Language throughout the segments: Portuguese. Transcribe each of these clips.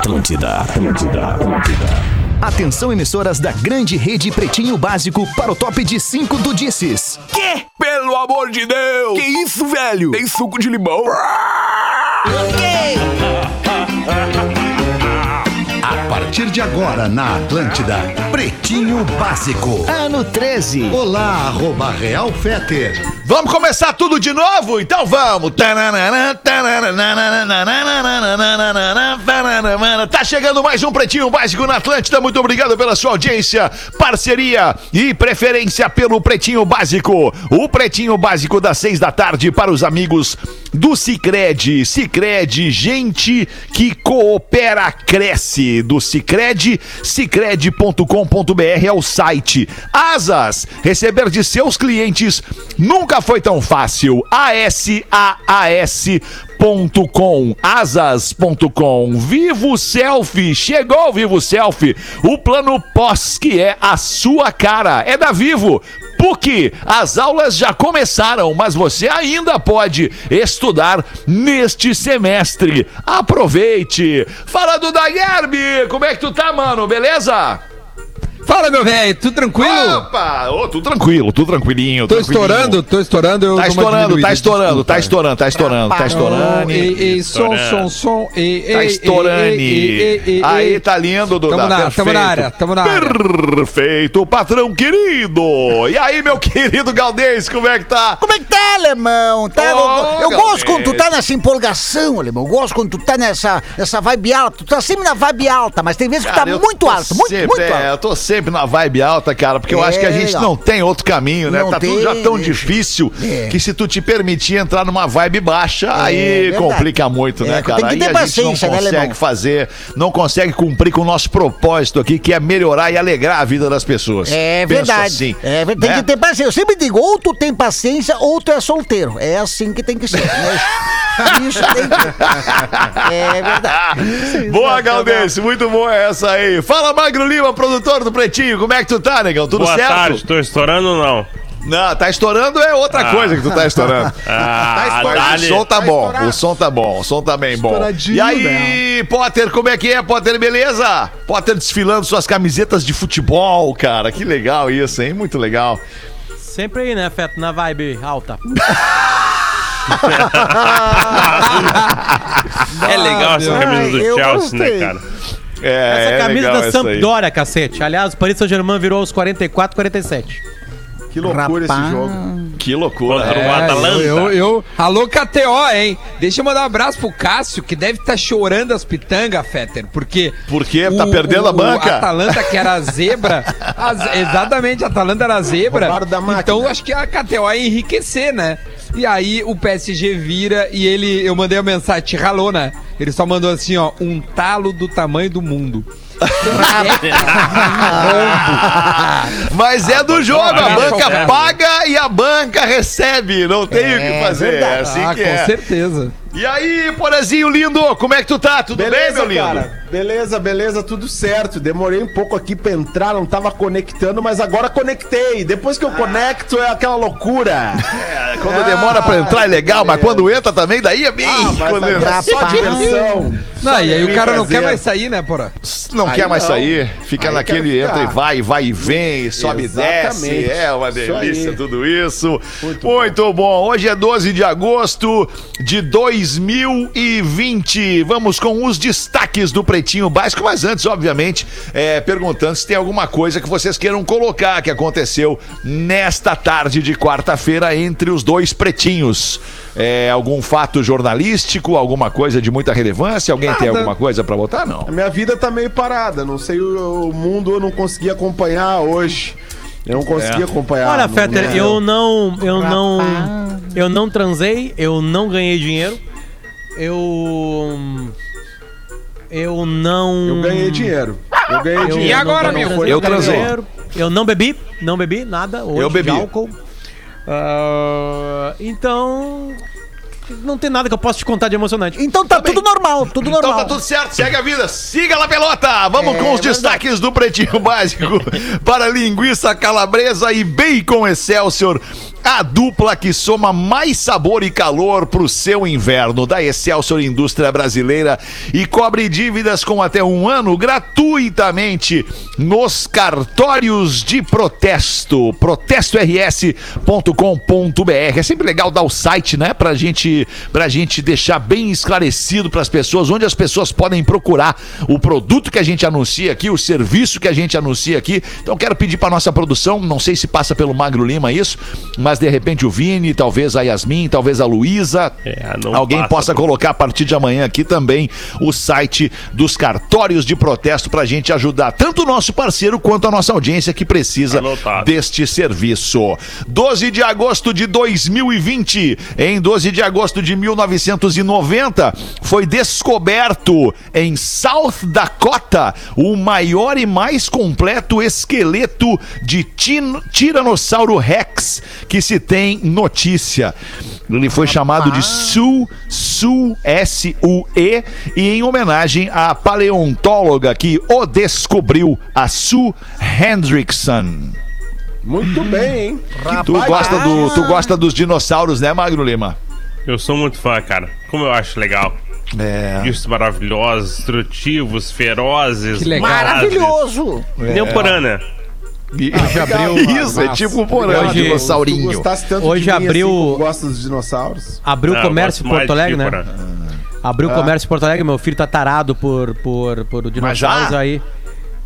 Atlântida, Atlântida, Atlântida. Atenção, emissoras da grande rede Pretinho Básico para o top de 5 do Disses. Quê? Pelo amor de Deus! Que isso, velho? Tem suco de limão? A partir de agora na Atlântida, Pretinho Básico. Ano 13. Olá, arroba Real Feter. Vamos começar tudo de novo? Então vamos! Tá chegando mais um Pretinho Básico na Atlântida. Muito obrigado pela sua audiência, parceria e preferência pelo Pretinho Básico. O Pretinho Básico das seis da tarde para os amigos do Cicred. Cicred, gente que coopera, cresce. Do Cicred, cicred.com.br é o site. Asas, receber de seus clientes nunca foi tão fácil. ASAAS.com, asas.com. Vivo Selfie, chegou o Vivo Selfie, o plano pós que é a sua cara. É da Vivo. PUC, as aulas já começaram, mas você ainda pode estudar neste semestre. Aproveite. Fala do Daguerbe, como é que tu tá, mano? Beleza? Fala, meu velho, tudo tranquilo? Opa! Ô, tudo tranquilo, tudo tranquilinho. Tô estourando, tô estourando. Eu Tá estourando, tá estourando, tá estourando, tá estourando, tá estourando. E, e, som, som, som. E, Tá e, estourando. e, e, e, e, Aí e. tá lindo, Duda. Tamo na, tamo na área, tamo na área. Perfeito, patrão querido. E aí, meu querido Galdês, como é que tá? Como é que tá, alemão? Tá, Ô, eu eu gosto quando tu tá nessa empolgação, alemão. Eu gosto quando tu tá nessa, nessa vibe alta. Tu tá sempre na vibe alta, mas tem vezes que Cara, tá muito alto, muito, sempre, muito é, alto. eu tô sempre na vibe alta, cara, porque eu É, acho que a gente legal. não tem outro caminho, né? Não tá tudo tem, já tão né, difícil É. que se tu te permitir entrar numa vibe baixa, aí verdade. complica muito, né, É, cara? tem que aí ter a gente não né, consegue alemão? fazer, não consegue cumprir com o nosso propósito aqui, que é melhorar e alegrar a vida das pessoas. É Penso verdade. assim, é, tem né? que ter paciência. Eu sempre digo, ou tu tem paciência ou tu é solteiro. É assim que tem que ser. né? Tem que... É verdade. Boa, Galdense, muito boa essa aí. Fala, Magro Lima, produtor do Pretinho, como é que tu tá, negão? Tudo Boa certo? tarde, tô estourando ou não? Não, tá estourando é outra coisa que tu tá estourando. Ah, Mas dali. o som tá bom, o som tá bom, o som tá bem bom. Estouradinho, E aí, Potter, como é que é, Potter, beleza? Potter desfilando suas camisetas de futebol, cara, que legal isso, hein? Muito legal. Sempre aí, né, Feto? Na vibe alta. É legal essa Ai, camisa do eu Chelsea, né, cara? É, Essa é camisa legal da. Sampdoria, cacete. Aliás, o Paris Saint-Germain virou aos 44, 47. Que loucura Rapaz. esse jogo. Que loucura. O né? Atalanta. eu, eu, eu- Alô, KTO, hein? Deixa eu mandar um abraço pro Cássio, que deve estar chorando as pitangas, Fetter, porque. Por quê? Tá perdendo a banca? A Atalanta, que era a zebra. exatamente, a Atalanta era a zebra. Então acho que a KTO ia enriquecer, né? E aí o PSG vira e ele. Eu mandei a mensagem, te ralou, né? Ele só mandou assim, ó, um talo do tamanho do mundo. Mas é do jogo, a banca paga e a banca recebe, não tem o que fazer, é assim ah, que com é. certeza. E aí, Porazinho lindo, como é que tu tá? Tudo bem, Beleza, meu lindo? cara. Beleza, beleza, tudo certo. Demorei um pouco aqui pra entrar, não tava conectando, mas agora conectei. Depois que eu conecto é aquela loucura. É, quando demora pra entrar é legal, mas quando entra também, daí é bem. Ah, quando entra- é só diversão. Não, e aí o cara não prazer. quer mais sair, né, porra? não Aí quer mais não. sair, fica Aí naquele entra e vai, vai e vem, sobe e desce. Exatamente. É uma Isso delícia aí. tudo isso. Muito, Muito bom. Hoje é 12 de agosto de 2020. Vamos com os destaques do Pretinho Básico, mas antes, obviamente, é, perguntando se tem alguma coisa que vocês queiram colocar que aconteceu nesta tarde de quarta-feira entre os dois pretinhos. É, algum fato jornalístico, alguma coisa de muita relevância? Alguém tem Nada. alguma coisa pra botar? Não. A minha vida tá meio parada. Não sei o, o mundo, eu não consegui acompanhar hoje. Eu não consegui acompanhar. Olha, não- Fetter, não- eu não. Eu não. Eu não transei, eu não ganhei dinheiro. Eu. Eu não. Eu ganhei dinheiro. Eu ganhei Eu dinheiro. E agora, não meu? transei, Eu transei. Eu não bebi, não bebi nada hoje Eu bebi. de álcool. Ah, então. Não tem nada que eu possa te contar de emocionante. Então tá tudo normal, tudo Então normal. tá tudo certo, segue a vida, siga lá pelota! Vamos É, com os verdade. destaques do Pretinho Básico para linguiça calabresa e bacon Excelsior. A dupla que soma mais sabor e calor pro seu inverno da Excelsior Indústria Brasileira e cobre dívidas com até um ano gratuitamente nos cartórios de protesto. protestors.com.br. É sempre legal dar o site, né? Pra gente, pra gente deixar bem esclarecido pras pessoas onde as pessoas podem procurar o produto que a gente anuncia aqui, o serviço que a gente anuncia aqui. Então quero pedir pra nossa produção, não sei se passa pelo Magro Lima isso, mas de repente o Vini, talvez a Yasmin, talvez a Luísa, É, alguém passa possa colocar a partir de amanhã aqui também o site dos cartórios de protesto pra gente ajudar tanto o nosso parceiro quanto a nossa audiência que precisa Anotado. deste serviço. 12 de agosto de 2020, em 12 de agosto de 1990, foi descoberto em South Dakota o maior e mais completo esqueleto de Tiranossauro Rex que se tem notícia. Ele foi chamado de Sue, Sue, S-U-E, e em homenagem à paleontóloga que o descobriu, a Sue Hendrickson. Muito bem, hein? Tu gosta, do, tu gosta dos dinossauros, né, Magro Lima? Eu sou muito fã, cara. Como eu acho legal. É. Bichos maravilhosos, destrutivos, ferozes. Que legal. Maravilhoso! Contemporânea. Isso, é tipo um porão, Hoje- Tu dinossaurinho. Hoje de abriu- assim dos dinossauros. Abriu o comércio em Porto de Alegre, né? Pípora. Abriu o comércio em Porto Alegre, meu filho tá tarado por, por, por dinossauros aí.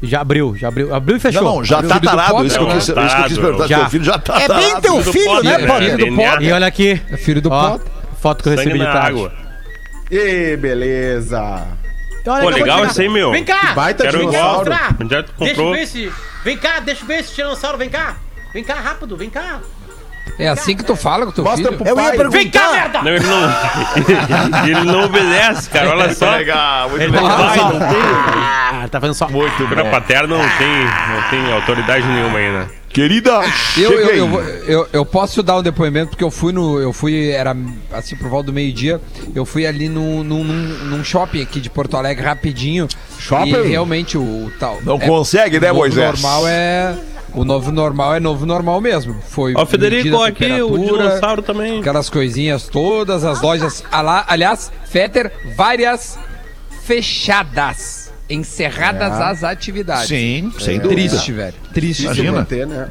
Já abriu, já abriu. Abriu e fechou. Não, não, já Abriu. tá filho do tarado. Potter, Isso que eu né? quis, isso que eu quis perguntar. Já. Teu filho já tá É tarado. bem teu filho, Potter, né, né? Potter? Filho do DNA. E olha aqui. É filho do ó, Potter. foto que eu Sangue recebi de na tarde. água. E beleza. Olha, Pô, de legal isso aí, meu. Vem cá! Baita Quero dinossauro. igual. Onde é que tu Deixa eu ver esse. Vem cá, deixa eu ver esse tiranossauro, vem cá! Vem cá, rápido, vem cá! É assim que tu fala com teu Mostra filho? pro Eu ia pai. perguntar. Vem cá, merda! Não, ele não. ele não obedece, cara. Olha só. Legal, muito Ele tá legal. fazendo só. Ah, tá fazendo só. Muito bom. paterna não tem, não tem autoridade nenhuma né? Querida, Eu, eu, eu, eu, eu posso dar um depoimento porque eu fui no. Eu fui, era assim por volta do meio-dia. Eu fui ali num, num, num- num shopping aqui de Porto Alegre rapidinho. Shopping? E realmente o, o tal. Não é- consegue, né, o novo Moisés? normal é. O novo normal é novo normal mesmo. Foi. Ó, o Federico aqui, o dinossauro também. Aquelas coisinhas todas, as lojas. Aliás, Fetter, várias fechadas. Encerradas as atividades. Sim, sem dúvida. Triste, velho. Triste. Imagina. Manter, né?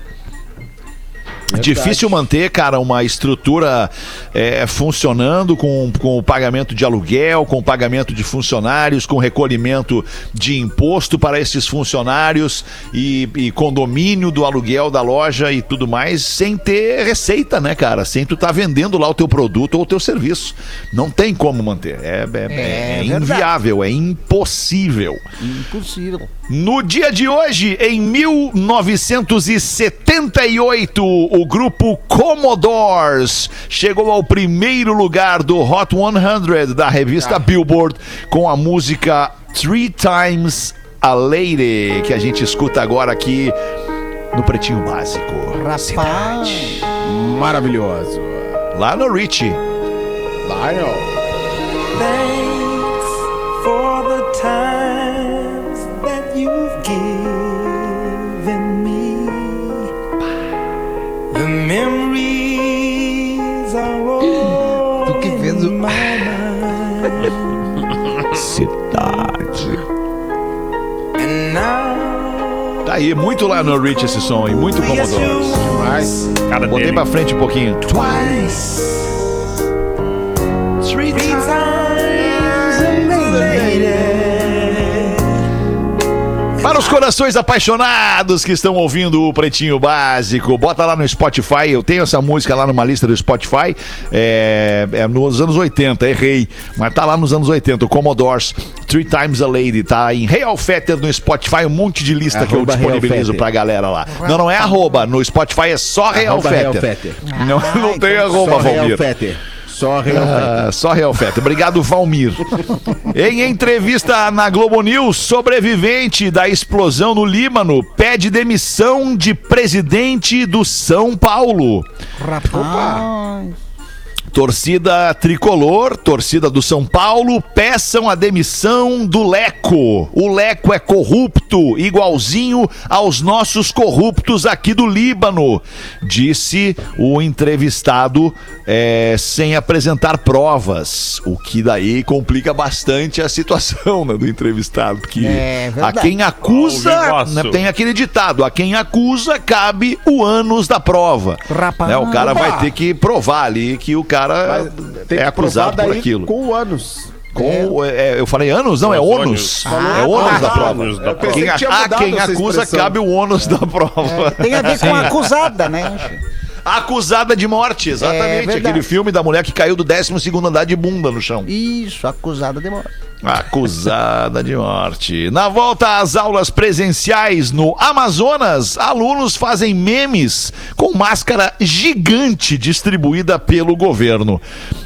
Difícil manter, cara, uma estrutura é, funcionando com, com o pagamento de aluguel, com o pagamento de funcionários, com recolhimento de imposto para esses funcionários e, e condomínio do aluguel da loja e tudo mais, sem ter receita, né, cara? Sem tu tá vendendo lá o teu produto ou o teu serviço. Não tem como manter. É, é- é É verdade. inviável, é impossível. Impossível. No dia de hoje, em 1978, o grupo Commodores chegou ao primeiro lugar do Hot 100 da revista Billboard com a música Three Times a Lady, que a gente escuta agora aqui no Pretinho Básico. Rapaz. Maravilhoso. Lá no Richie. Lionel. Tá aí, muito lá no Richie esse som, e muito Commodores. Mas Cara Botei dele. pra frente um pouquinho. twice, three Para os corações apaixonados que estão ouvindo o Pretinho Básico, bota lá no Spotify. Eu tenho essa música lá numa lista do Spotify. É, é nos anos 80, errei. Mas tá lá nos anos 80. O Commodores, Three Times a Lady. Tá em Real Fetter no Spotify. Um monte de lista que eu Arroba disponibilizo pra galera lá. Não, não é arroba. No Spotify é só Real Arroba Fetter. Real Fetter. Não, não tem arroba, Real. Fetter. Só Real Fetter. Ah, só Real Fetter. Obrigado, Valmir. em entrevista na Globo News, sobrevivente da explosão no Líbano pede demissão de presidente do São Paulo. Rapaz. Torcida tricolor, torcida do São Paulo, peçam a demissão do Leco. O Leco é corrupto, igualzinho aos nossos corruptos aqui do Líbano, disse o entrevistado é, sem apresentar provas. O que daí complica bastante a situação né, do entrevistado, porque É a quem acusa, né, tem aquele ditado, a quem acusa cabe o ânus da prova. Rapaz. Né, o cara Opa! vai ter que provar ali que o cara Mas tem é acusado por aquilo. com anos. Com, é, eu falei anos? Não, é ônus. É ônus Ah, da prova. Da pensei Quem, a quem acusa cabe o ônus da prova. Tem a ver com a acusada, né? Acusada de morte, exatamente. É. Aquele filme da mulher que caiu do 12 andar de bunda no chão. Isso, acusada de morte. Acusada de morte. Na volta às aulas presenciais no Amazonas, alunos fazem memes com máscara gigante distribuída pelo governo.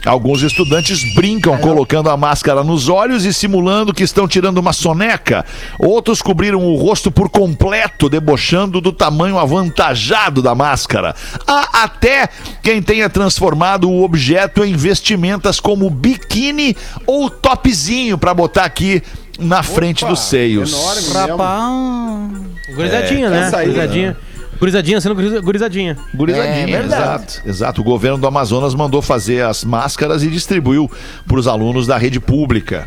Alguns estudantes brincam colocando a máscara nos olhos e simulando que estão tirando uma soneca. Outros cobriram o rosto por completo, debochando do tamanho avantajado da máscara. Há até quem tenha transformado o objeto em vestimentas como biquíni ou topzinho para botar aqui na frente dos seios. Enorme. Rapaz. Gurizadinha, né? essa aí, Gurizadinha. Gurizadinha sendo guriza- gurizadinha. Gurizadinha, É exato, exato. O governo do Amazonas mandou fazer as máscaras e distribuiu para os alunos da rede pública.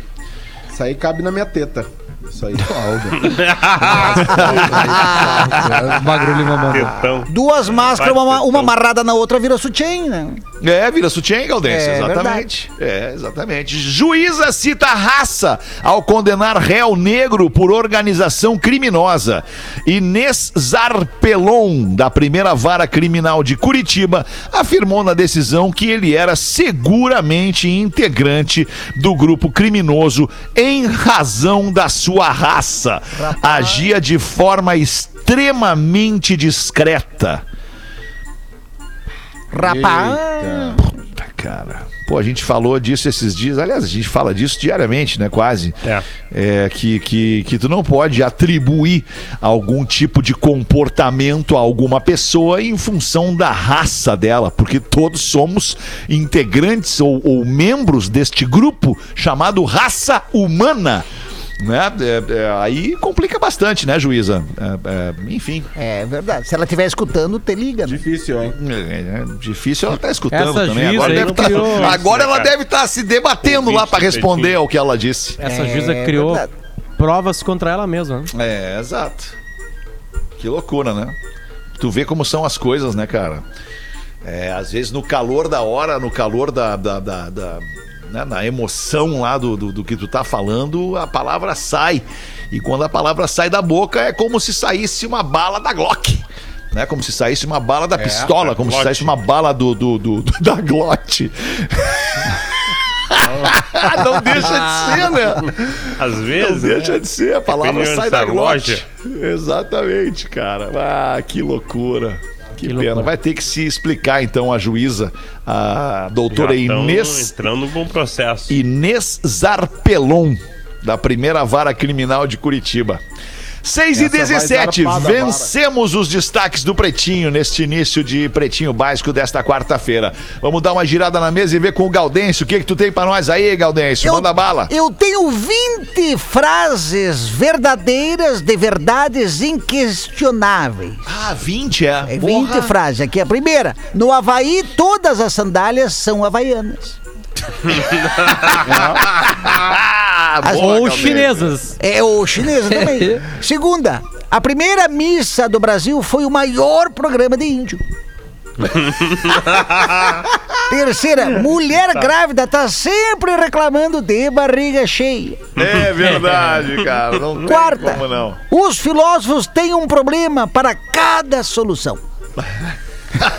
Isso aí cabe na minha teta. Isso aí. O Magro Lima mandou. Duas máscaras, uma, uma amarrada na outra vira sutiã, né? É, vira sutiã, Galdêncio, É exatamente. É, exatamente. Juíza cita raça ao condenar réu negro por organização criminosa. Inês Zarpelon, da primeira vara criminal de Curitiba, afirmou na decisão que ele era seguramente integrante do grupo criminoso em razão da sua raça. Agia de forma extremamente discreta. Rapaz. Puta, cara. Pô, a gente falou disso esses dias. Aliás, a gente fala disso diariamente, né? Quase. É. É, que, que, que tu não pode atribuir algum tipo de comportamento a alguma pessoa em função da raça dela, porque todos somos integrantes ou, ou membros deste grupo chamado raça humana. Né? É, é, aí complica bastante, né, juíza? É, é, enfim. É verdade. Se ela estiver escutando, te liga, né? Difícil, hein? É, é difícil ela tá escutando Essa também. Agora, deve tá- criou- agora ela Cara. deve estar se debatendo lá para do responder ao que ela disse. Essa É juíza criou verdade. provas contra ela mesma. né? É, exato. Que loucura, né? Tu vê como são as coisas, né, cara? É, às vezes no calor da hora, no calor da. da, da- da- né, na emoção lá do, do, do que tu tá falando, a palavra sai. E quando a palavra sai da boca, é como se saísse uma bala da Glock. Né? Como se saísse uma bala da pistola, da como se Glock. saísse uma bala do, do, do- do- da Glock. Não deixa de ser, né? Às Não vezes. deixa né? de ser, a palavra sai da loja. Exatamente, cara. Ah, que loucura. Que, Que pena. Vai ter que se explicar, então, a juíza, a doutora Inês, entrando num processo. Inês Zarpelon, da primeira vara criminal de Curitiba. 6 e Essa vai 17, zarpada, vara. vencemos os destaques do Pretinho neste início de Pretinho Básico desta quarta-feira. Vamos dar uma girada na mesa e ver com o Gaudêncio. O que, que tu tem pra nós aí, Gaudêncio? Manda bala. Eu tenho 20 frases verdadeiras de verdades inquestionáveis. Ah, 20 é. É 20 Porra. frases. Aqui a primeira. No Havaí, todas as sandálias são havaianas. Ah, boa, Ou chinesas. É o chinesa também. Segunda. A primeira missa do Brasil foi o maior programa de índio. Terceira, mulher grávida tá sempre reclamando de barriga cheia. É verdade, cara. Não tem Quarta, como não. os filósofos têm um problema para cada solução.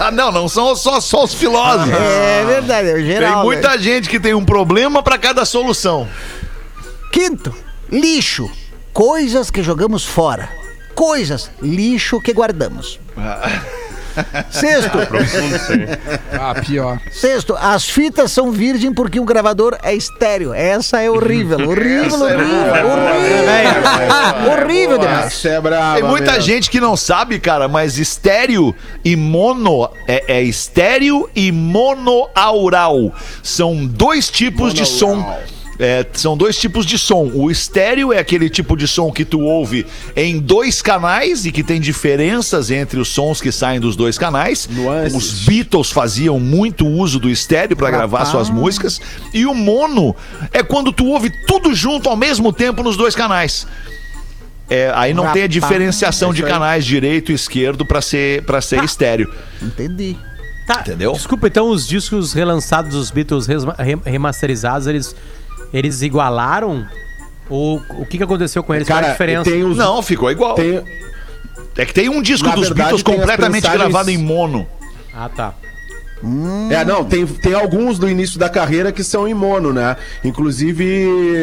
Ah, não, não são só, só os filósofos. É verdade, é Tem geral. né? muita gente que tem um problema pra cada solução. Quinto, lixo. Coisas que jogamos fora. Coisas, lixo que guardamos. Sexto, Profundo isso aí. Ah, pior. sexto, as fitas são virgem porque o gravador é estéreo. Essa é horrível, horrível, Essa é horrível, boa. horrível. Horrível demais. Essa é brava Tem muita mesmo. gente que não sabe, cara, mas estéreo e mono é, é estéreo e monoaural. São dois tipos de som. É, são dois tipos de som. O estéreo é aquele tipo de som que tu ouve em dois canais e que tem diferenças entre os sons que saem dos dois canais. Nuances. Os Beatles faziam muito uso do estéreo para gravar suas músicas. E o mono é quando tu ouve tudo junto ao mesmo tempo nos dois canais. É, aí não tem a Rapaz. diferenciação de canais direito e esquerdo para ser para ser estéreo, Entendi. Tá, Entendeu? Desculpa, então os discos relançados dos Beatles remasterizados, eles, eles igualaram? Ou o que, que aconteceu com eles? Qual é a Cara, diferença? tem os... Não, ficou igual. Tem, É que tem um disco Na dos verdade, Beatles completamente prensagens- gravado em mono. Ah, tá. É, não, tem, tem alguns do início da carreira que são em mono, né? Inclusive,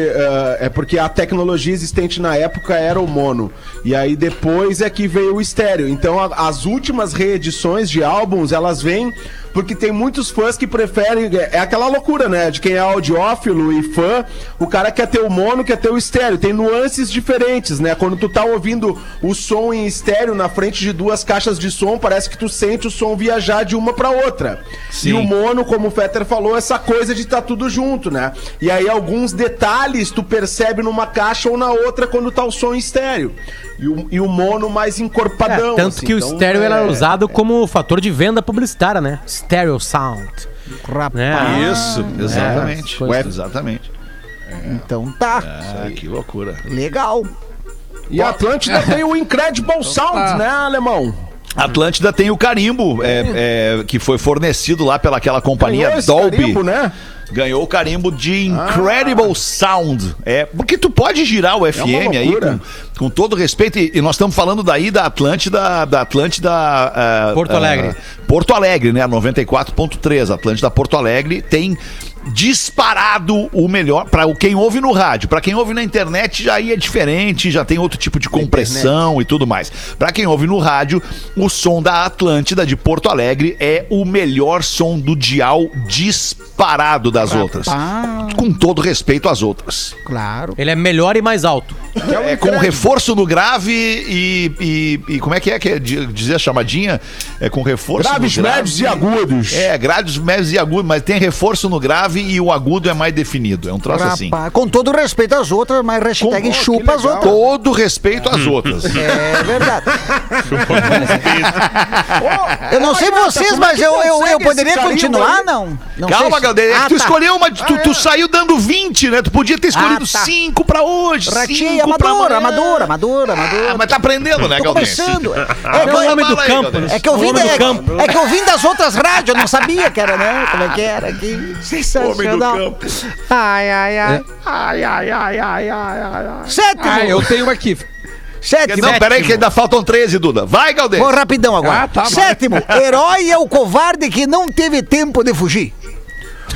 eh, é porque a tecnologia existente na época era o mono. E aí depois é que veio o estéreo. Então a- as últimas reedições de álbuns, elas vêm porque tem muitos fãs que preferem. É aquela loucura, né? De quem é audiófilo e fã, o cara quer ter o mono, quer ter o estéreo. Tem nuances diferentes, né? Quando tu tá ouvindo o som em estéreo na frente de duas caixas de som, parece que tu sente o som viajar de uma pra outra. Sim. E o mono, como o Fetter falou, essa coisa de estar tudo junto, né? E aí alguns detalhes tu percebe numa caixa ou na outra quando tá o som em estéreo. E o, e o mono mais É, encorpadão. tanto assim. que o Então, estéreo é- era usado como fator de venda publicitária, né? Stereo sound. Rapaz. Né? Isso, exatamente. coisa- Ué, exatamente. Então tá. Ah, que loucura. Legal. E a Atlântida tem o Incredible Sound, né, alemão? Atlântida tem o carimbo é, é, que foi fornecido lá pelaquela companhia Dolby. carimbo, né? Ganhou o carimbo de Incredible Sound. É, porque tu pode girar o FM aí com, com todo respeito. E, e nós estamos falando daí da Atlântida, da Atlântida. ah, Porto ah, Alegre. Porto Alegre, né? 94.3. Atlântida Porto Alegre tem disparado o melhor para quem ouve no rádio. Para quem ouve na internet já aí é diferente, já tem outro tipo de compressão e tudo mais. Para quem ouve no rádio, o som da Atlântida de Porto Alegre é o melhor som do dial disparado das outras. Com todo respeito às outras. Claro. Ele é melhor e mais alto. É com reforço no grave e, e, e como é que é que é di- dizer a chamadinha? É com reforço Graves, no grave. médios e agudos. É, graves, médios e agudos, mas tem reforço no grave e o agudo é mais definido. É um troço assim. Rapaz, com todo respeito às outras, mas hashtag Com- chupa as que legal. outras. Todo respeito às outras. É verdade. eu não sei vocês, é mas que eu, eu, eu poderia continuar, aí? não? não Calma, sei se- Galdeira. É que Ah, tu tá. escolheu uma. Tu, tu saiu dando 20, né? Tu podia ter escolhido Ah, tá. 5 pra hoje. Ratinho, 5 pra amador, amanhã. amador, amador, amador. Ah, mas tá aprendendo, né, Tô Galdense? começando. É, Ah, que vai eu- homem do campo, é que Homem do campo. é que eu vim das outras rádios, eu não sabia que era, né? Como é que era aqui. Homem do Sensacional. campo. Ai, ai, ai. É. Ai, ai, ai, ai, ai, ai. Sétimo. Ah, eu tenho uma aqui. Sétimo. Não, peraí, que ainda faltam 13, Duda. Vai, Galdense. Vou rapidão agora. Ah, tá. Sétimo, herói é o covarde que não teve tempo de fugir.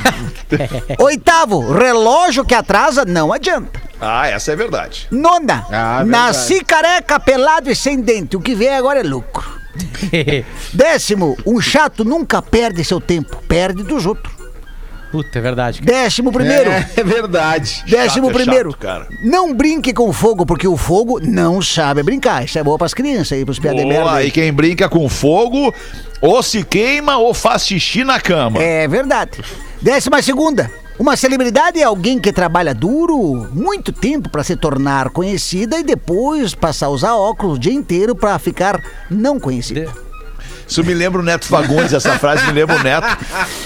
Oitavo, relógio que atrasa não adianta. Ah, essa é verdade. Nona, Ah, verdade. nasci careca, pelado e sem dente. O que vier agora é lucro. Décimo, um chato nunca perde seu tempo, perde dos outros. Puta, é verdade. cara. Décimo primeiro, É, é verdade. décimo Chato é primeiro, chato, cara. não brinque com fogo, porque o fogo não sabe brincar. Isso é boa pras crianças aí, pros piadas de merda. E quem brinca com fogo, ou se queima ou faz xixi na cama. É verdade. Décima segunda. Uma celebridade é alguém que trabalha duro muito tempo para se tornar conhecida e depois passar a usar óculos o dia inteiro para ficar não conhecida. Isso me lembra o Neto Fagundes, essa frase me lembra o Neto.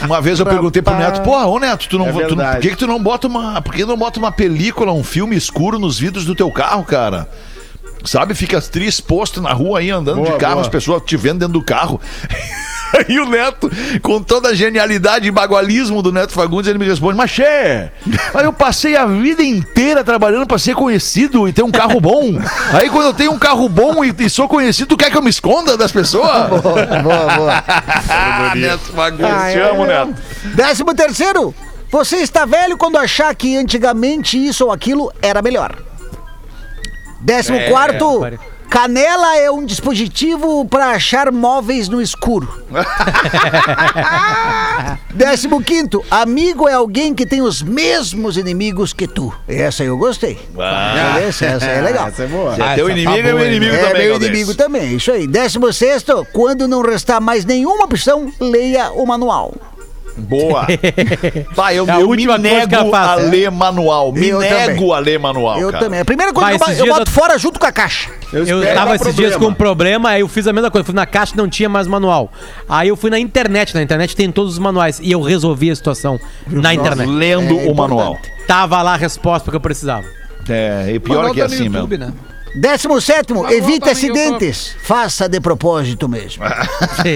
Uma vez eu perguntei pro Neto, porra, ô Neto, tu não, É tu não- por que, que tu não bota uma. Por que não bota uma película, um filme escuro nos vidros do teu carro, cara? Sabe, fica tri exposto na rua aí, andando Boa, de carro, boa. as pessoas te vendo dentro do carro. Aí o Neto, com toda a genialidade e bagualismo do Neto Fagundes, ele me responde: Mas Xê, mas eu passei a vida inteira trabalhando pra ser conhecido e ter um carro bom. Aí quando eu tenho um carro bom e, e sou conhecido, tu quer que eu me esconda das pessoas? Boa, boa. Ah, Neto Fagundes, te amo. Neto. Décimo terceiro. Você está velho quando achar que antigamente isso ou aquilo era melhor. Décimo quarto. pare- Canela é um dispositivo para achar móveis no escuro. Décimo quinto, amigo é alguém que tem os mesmos inimigos que tu. Essa eu gostei. Essa, essa é legal. Essa é boa. Se é Ah, teu tá inimigo, é meu inimigo É também, meu Galdês. inimigo também, isso aí. Décimo sexto, quando não restar mais nenhuma opção, leia o manual. Boa. Pá, eu, É a eu me nego a faz, é. ler manual. Me Eu nego também. a ler manual, eu cara. também. A primeira coisa Vai, que eu, eu boto eu- fora junto com a caixa. Eu espero tava esses dias com um problema, aí eu fiz a mesma coisa. Fui na caixa não tinha mais manual. Aí eu fui na internet, na internet tem todos os manuais. E eu resolvi a situação na internet. Lendo É o manual. Tava lá a resposta que eu precisava. É, e pior Manual que é tá assim YouTube, mesmo. né? Décimo sétimo, Manual evite acidentes. Faça de propósito mesmo. Sim.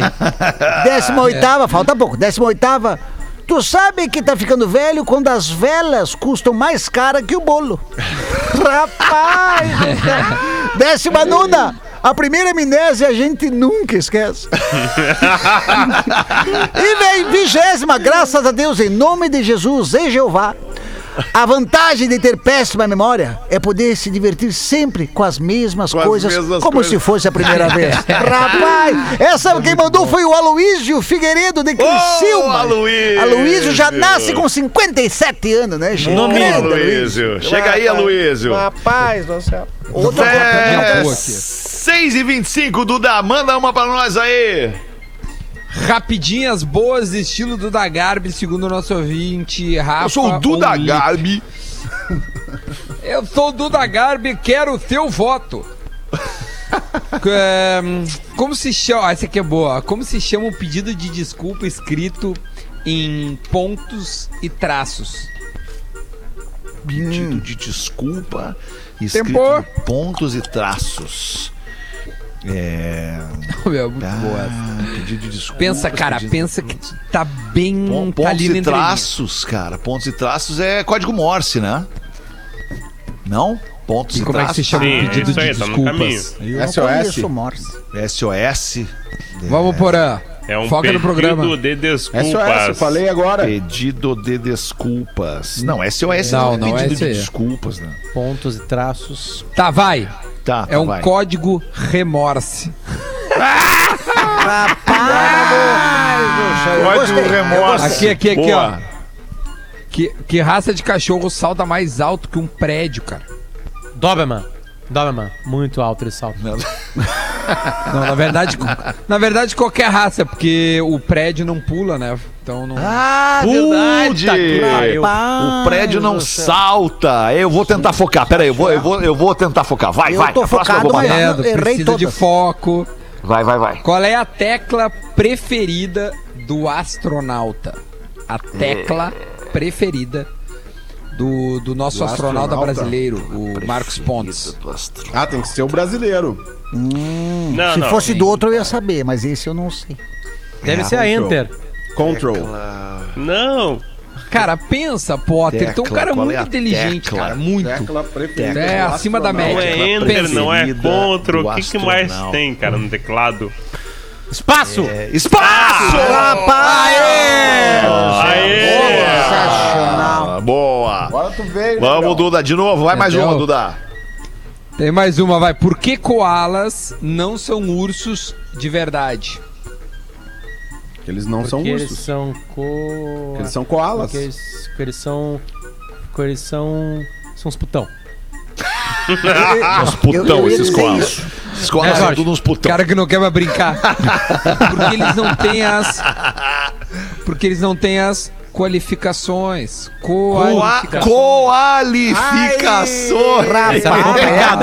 Décima oitava, falta pouco. Décima oitava, tu sabe que tá ficando velho quando as velas custam mais cara que o bolo. Rapaz! do céu. Décima nona, a primeira amnésia a gente nunca esquece. e vem vigésima, graças a Deus, em nome de Jesus, em Jeová. A vantagem de ter péssima memória é poder se divertir sempre com as mesmas Com as coisas, mesmas como coisas. se fosse a primeira vez. Rapaz, essa quem mandou foi o Aloísio Figueiredo de Criciúma. Aloísio! Aloísio já nasce com 57 anos, né, gente? No mínimo. Grande, Aloísio. Chega aí, Aloísio. Rapaz do céu. Outra É, boa aqui. 6 e 25 Duda, manda uma pra nós aí. Rapidinhas boas, estilo do Dagarbi, segundo o nosso ouvinte, Rafa. Eu sou o Duda. Garbi. Eu sou o Duda Garbi, quero o teu voto. É, como se chama. Ah, essa aqui é boa. Como se chama o pedido de desculpa escrito em pontos e traços? Pedido de desculpa escrito Tempo. em pontos e traços. É. Meu, muito Ah, boa essa. pedido de desculpa. Pensa, cara, pedido- pensa que tá bem. Pon- tá Pontos ali e traços, cara. Pontos e traços é código Morse, né? Não? Pontos E e, como é que traços. se chama Sim, pedido isso aí, de no desculpas? Eu não SOS? Morse. SOS. Vamos, Porã. É um Foca no programa. pedido de desculpas. SOS, eu falei agora. Pedido de desculpas. Não, SOS Não, é não é pedido esse de aí. desculpas, né? Pontos e traços. Tá, vai. Tá, É um vai. código remorse. Código remorse. Aqui, aqui, aqui, Boa. ó. Que, que raça de cachorro salta mais alto que um prédio, cara? Doberman. Doberman. Muito alto ele salta. Não, na verdade, na verdade qualquer raça, porque o prédio não pula, né? Então não. Ah, Puta que pariu. O prédio não salta. Eu vou tentar focar. Pera aí, eu vou, eu vou, eu vou tentar focar. Vai, Eu vai. tô próxima eu vou focado, mas- precisa de foco. Vai, vai, vai. Qual é a tecla preferida do astronauta? A tecla preferida do, do nosso Do astronauta, astronauta? brasileiro, o Marcos Pontes. Ah, tem que ser o brasileiro. Não, Se não. fosse do outro eu ia saber, mas esse eu não sei. Deve ser a Enter. Control. Não. Cara, pensa, Potter. Tu é um Tecla, cara qual muito é inteligente, tecla? cara. Muito. Tecla preferida. É, acima da astronauta. Não média. é Enter, não é do O que, que mais tem, cara, no teclado? Espaço! É, Espaço! Rapaz! Aê! Sensacional. Ah, boa. Agora tu veio, né, Vamos? Duda, de novo. Vai mais Entendeu? uma, Duda. Tem mais uma, vai. Por que koalas não são ursos de verdade? Que eles não são Porque eles ursos. são co... Eles são koalas. Porque eles, porque eles são... Porque eles são... São uns putão. Uns putão, esses isso. Esses coalas É, são Jorge. tudo uns putão. Cara que não quer mais brincar. Porque eles não têm as. Porque eles não têm as qualificações. Qualificações. Qualificações. É Rapaz, é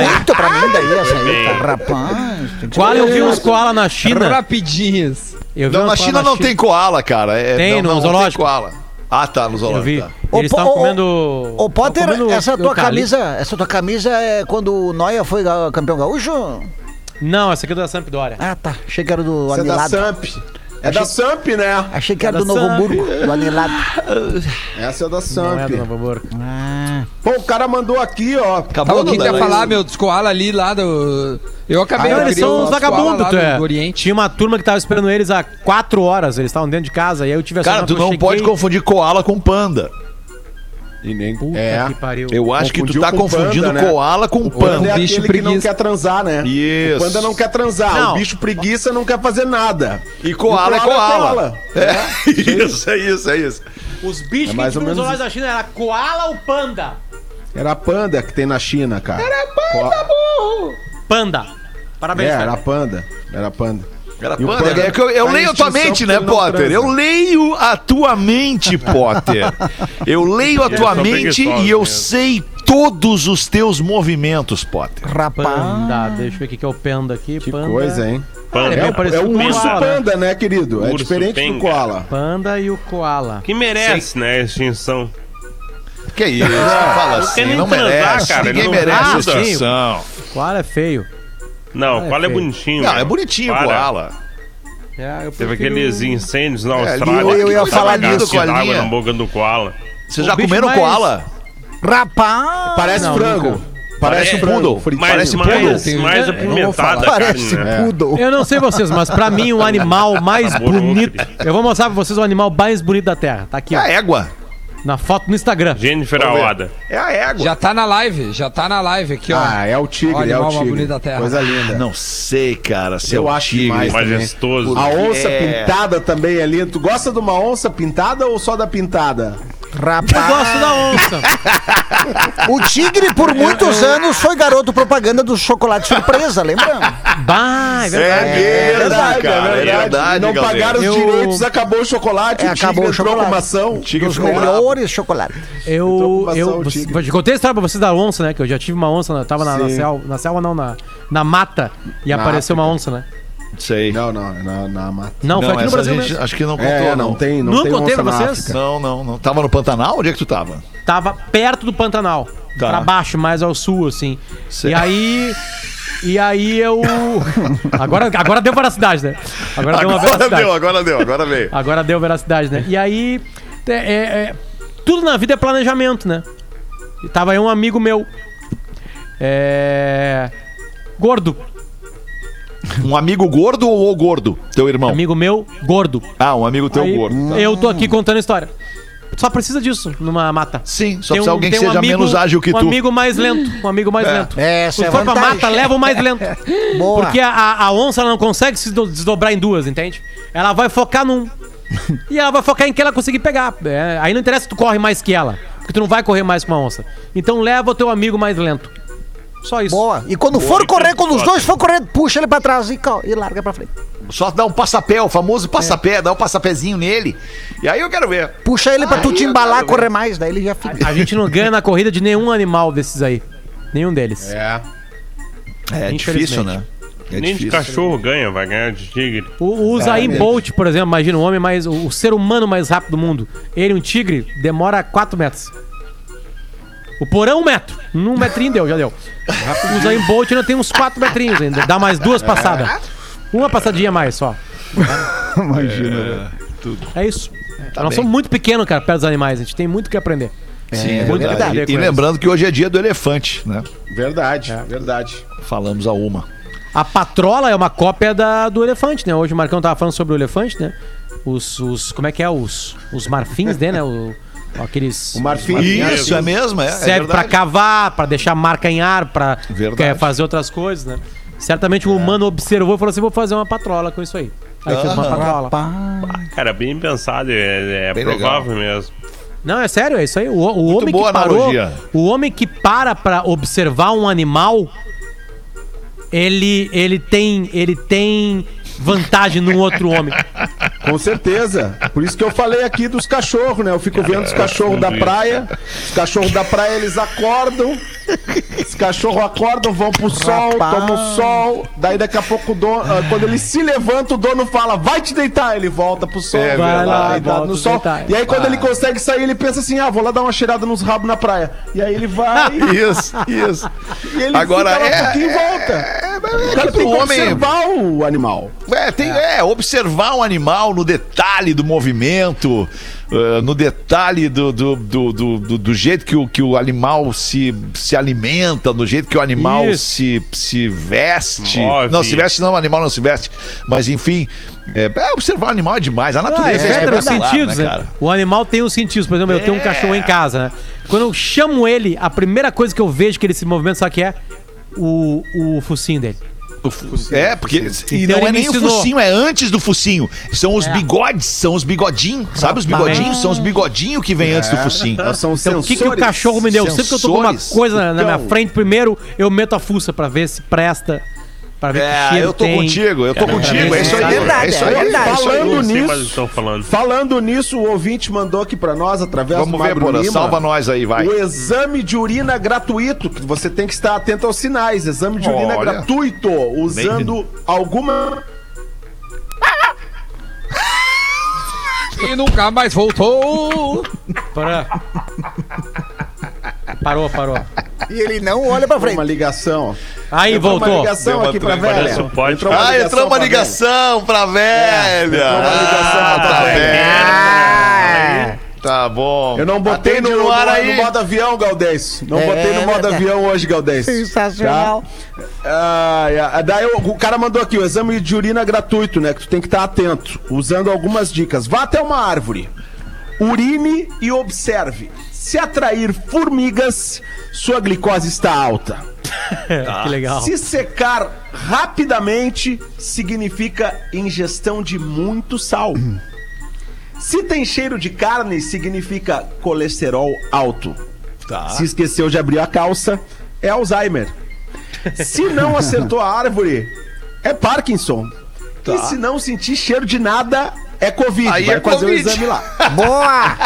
hein? muito pra mim daí essa aí, tá? Rapaz. Qual eu vi uns koala na China. Rapidinhas. Eu vi Não, na China não tem koala, cara. É, Tem, não, no não, zoológico. Não tem koala. Ah, tá, no Eu zoológico. vi. tá. Eles ô, comendo... Ô, Potter, comendo essa tua camisa, essa tua camisa é quando o Noia foi campeão gaúcho? Não, essa aqui é da Sampdoria. Ah, tá. Achei que era do Isso é da. Samp. É da Samp, né? Achei que era Da do Novo Samp. Hamburgo, do anilado. Essa é da Não é Samp. do Novo Hamburgo. Ah, Pô, o cara mandou aqui, ó. Acabou, Tava quem Duda? quer falar, meu, dos koala ali lá do. Eu acabei Ah, eu eles são os uns vagabundos, tu é. do Oriente. Tinha uma turma que tava esperando eles há quatro horas. Eles estavam dentro de casa. E aí eu tive a Cara, tu que não cheguei- pode confundir koala com panda. E nem... Puta é. que pariu. Eu acho que tu Confundiu tá com confundindo panda, né? koala com O panda panda. é bicho aquele que não preguiça. quer transar, né? Isso. O panda não quer transar. Não. O bicho preguiça não quer fazer nada. E koala, E é koala. é É, isso, é isso, é isso. Os bichos É mais que ou tinham nos da China era koala ou panda? Era a panda que tem na China, cara. Era panda, Panda. Parabéns, É, cara. era panda. Era panda. E panda, panda é que eu, eu leio a tua mente, né, Potter? transa. Eu leio a tua mente, Potter. Eu leio a Eles tua mente e eu mesmo. sei todos os teus movimentos, Potter. Rapaz. Panda. Deixa eu ver o que que é o panda aqui. Que panda. coisa, hein? Panda. É, É, é o com urso né? panda, né, querido? É diferente penga. do koala. Panda e o koala. Que merece, né, a extinção. Que isso? Fala quer assim, não transar, merece. cara, Ninguém não merece transa. extinção. Koala é feio. Não, Ah, é qual é feio. bonitinho. Não, meu. é bonitinho o koala. É, eu Teve aqueles incêndios na É, Austrália. eu- eu ia que falar disso, koalinha. na boca do koala. Vocês O já comeram mais- koala? Rapaz. Parece Não, frango. nunca. Parece frango. poodle. Mais, Parece mais, poodle. mais apimentada Parece carne, né? poodle. Eu não sei vocês, mas pra mim o animal mais bonito. Eu vou mostrar pra vocês o animal mais bonito da Terra. Tá aqui, É ó, a égua. Na foto no Instagram. Jennifer. Awada. É a égua. Já tá na live, já tá na live aqui, ó. Ah, é o tigre, Olha, é o tigre. bonito da terra. Coisa linda. Não sei, cara, se Eu é o acho tigre. Majestoso. A onça É. pintada também é linda. Tu gosta de uma onça pintada ou só da pintada? Eu Rapaz. gosto da onça. O Tigre, por muitos anos, foi garoto propaganda do chocolate surpresa, lembra? Bah, é verdade. É verdade, cara. É verdade, E não Galdeiro. pagaram os Eu- direitos, acabou o chocolate, É, o acabou o chocolate. uma ação. Bravo. melhores chocolates. Eu, eu, você- eu contei a história pra vocês da onça, né? Que eu já tive uma onça, né? eu tava na, na selva, na selva não, na, na mata, e Na apareceu uma África. onça, né? Sei. Não, não, na, na mata. Não, foi aqui no Brasil gente mesmo. acho que não contou, É, não. não tem, não Nunca tem contei pra vocês? Não, não, não. Tava no Pantanal? Onde é que tu tava? Tava perto do Pantanal. Tá. Pra baixo, mais ao sul, assim. Sei. E aí. E aí eu. Agora, agora deu veracidade, né? Agora, deu uma Agora veracidade. deu, agora deu, agora veio. Agora deu veracidade, né? E aí. é- é- é- tudo na vida é planejamento, né? E tava aí um amigo meu. É. Gordo. Um amigo gordo ou o gordo? Teu irmão? Amigo meu, gordo. Ah, um amigo teu Aí, gordo. Eu tô aqui contando a história. Só precisa disso numa mata. Sim, só Tem precisa alguém que seja menos ágil que um tu. amigo mais lento. Um amigo mais lento. Essa Se é a for pra vantagem. mata, leva o mais lento. Boa. Porque a, a- onça ela não consegue se do- desdobrar em duas, entende? Ela vai focar num. e ela vai focar em que ela conseguir pegar. É, aí não interessa se tu corre mais que ela. Porque tu não vai correr mais com uma onça. Então leva o teu amigo mais lento. Só isso. Boa. E quando for correr, quando os dois for correr, puxa ele pra trás e, e larga pra frente. Só dá um passapé, o famoso passapé, dá um passapézinho nele. E aí eu quero ver. Puxa ele pra tu Aí te eu embalar, ver. correr mais. Daí ele já fica. A gente não ganha na corrida de nenhum animal desses aí. Nenhum deles. É. É difícil, né? É Nem de difícil. cachorro ganha, vai ganhar de tigre. O, o Usain Bolt, por exemplo, imagina o homem mais. O, o ser humano mais rápido do mundo. Ele, um tigre, demora 4 metros. O porão, um metro. Um metrinho deu, já deu. O Usain Bolt ainda tem uns 4 metrinhos ainda. Dá mais duas passadas. Uma passadinha a mais só. Imagina. É isso. Nós somos muito pequenos, cara, perto dos animais. A gente tem muito o que aprender. Sim, é muito verdade. aprender E com lembrando que hoje é dia do elefante, né? Verdade, verdade. Falamos a uma. A patrola é uma cópia da, do elefante, né? Hoje o Marcão tava falando sobre o elefante, né? Os. os como é que é? Os, os marfins dele, né? O, aqueles. O marfim. Isso, é mesmo, é. é serve pra verdade. cavar, pra deixar marca em ar, pra Verdade. é, fazer outras coisas, né? Certamente um humano observou e falou assim: vou fazer uma patrola com isso aí. Aí fez uma Aham. patrola. Cara, bem pensado, é, é Bem provável mesmo. Não, é sério, é isso aí. O, o homem boa que parou. analogia. O homem que para pra observar um animal, ele, ele tem. Ele tem vantagem no outro homem. Com certeza. Por isso que eu falei aqui dos cachorros, né? Eu fico vendo os cachorros da praia. Os cachorros da praia, eles acordam. Os cachorros acordam, vão pro sol, Rapaz. tomam sol. Daí daqui a pouco, o dono, ah, quando ele se levanta, o dono fala, vai te deitar. Ele volta pro sol. É Vai lá, deitado volta no sol. deitar. E aí quando ele consegue sair, ele pensa assim, ah, vou lá dar uma cheirada nos rabos na praia. E aí ele vai... Isso, isso. e ele Agora, fica lá é- um pouquinho e volta. É, O é cara que tem que homem. observar o animal. É, tem, é. observar um animal no detalhe do movimento. eh, no detalhe do, do, do, do, do- jeito que o, que o animal se, se alimenta, do jeito que o animal Isso. se, se veste. Move. Não, se veste não, o animal não se veste. Mas enfim, é, é, observar o animal é demais. A Ah, natureza é, é, os espetacular, sentidos, né, cara? O animal tem os sentidos. Por exemplo, eu tenho um É. cachorro em casa, né? Quando eu chamo ele, a primeira coisa que eu vejo que ele se movimenta, sabe o que é? O, o focinho dele. É, porque. E Então não é nem o ensinou. focinho, é antes do focinho. São os É. bigodes, são os bigodinhos. Sabe os bigodinhos? São os bigodinhos que vêm antes do focinho. São Então, o que, que o sensores. cachorro me deu? Sempre que eu tô com uma Sensores. coisa na- na minha Então. frente, primeiro eu meto a fuça pra ver se presta. Pra ver que É, cheiro eu tô tem. contigo, eu tô Cara, contigo. É isso aí. é verdade, É isso aí. é verdade. é. Falando nisso, que falando. Falando nisso, o ouvinte mandou aqui pra nós, através Vamos do ver, Magro Porã. Lima, Salva nós aí, vai. O exame de urina gratuito, que você tem que estar atento aos sinais. Exame de urina Olha. gratuito, usando alguma. E nunca mais voltou. Parou. Parou, parou. E ele não olha pra frente. Uma ligação. Aí, Entrou voltou. Uma ligação Deu aqui pra velha. Ah, entrou uma ligação pra velha. entrou uma ligação Ah, pra tá velha. Tá bom. Eu não botei Atende no, no ar aí. no modo avião, Galdês. Não É, botei no modo verdade. avião hoje, Galdês. Sensacional. Ah, ah, daí o, o cara mandou aqui o exame de urina gratuito, né? Que tu tem que estar atento, usando algumas dicas. Vá até uma árvore, urine e observe. Se atrair formigas, sua glicose está alta. que legal. Se secar rapidamente, significa ingestão de muito sal. Se tem cheiro de carne, significa colesterol alto. Se esqueceu de abrir a calça, é Alzheimer. Se não acertou a árvore, é Parkinson. E se não sentir cheiro de nada, é Covid. Aí Vai é fazer Covid. o exame lá. Boa!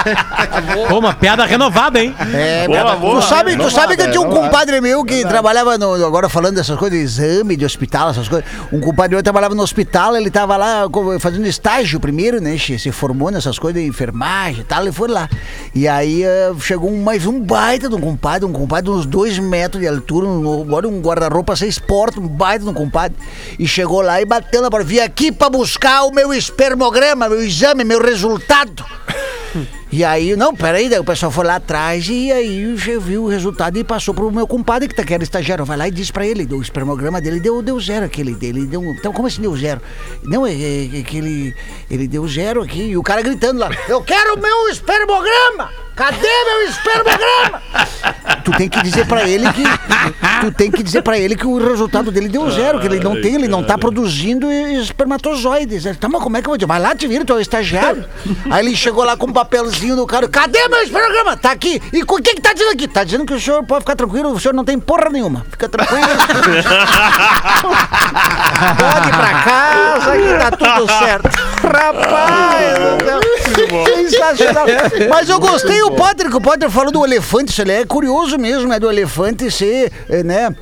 Pô, uma piada renovada, hein? É, Boa, cara, boa. tu sabe, tu Não sabe que eu tinha um compadre meu que trabalhava no, agora falando dessas coisas, exame de hospital, essas coisas. Um compadre meu trabalhava no hospital, ele tava lá fazendo estágio primeiro, né? Se formou nessas coisas de enfermagem e tal, ele foi lá. E aí eh, chegou um, mais um baita de um compadre, um compadre de uns dois metros de altura, um, agora um guarda-roupa seis portas, um baita de um compadre. E chegou lá e bateu na porta, vim aqui pra buscar o meu espermograma, meu exame, meu resultado. E aí, não, peraí, daí o pessoal foi lá atrás e aí viu o resultado e passou pro meu compadre que tá, que era estagiário. Vai lá e diz pra ele, o espermograma dele deu, deu zero aquele dele. Deu, então, como assim deu zero? Não, é, é, é que ele, ele deu zero aqui. E o cara gritando lá, eu quero o meu espermograma! Cadê meu espermograma? tu tem que dizer pra ele que tu tem que dizer para ele que o resultado dele deu zero, que ele não tem, ele não tá produzindo espermatozoides. Ele, tá, mas como é que eu vou dizer? Vai lá, te vira, tu é o estagiário. Aí ele chegou lá com um papelzinho do cara, cadê meu espermograma? Tá aqui. E o que que tá dizendo aqui? Tá dizendo que o senhor pode ficar tranquilo, o senhor não tem porra nenhuma. Fica tranquilo. pode ir pra casa que tá tudo certo. Rapaz, sensacional. Mas eu gostei o Potter, que o Potter falou do elefante, isso é curioso mesmo, né? Do elefante ser, eh, né?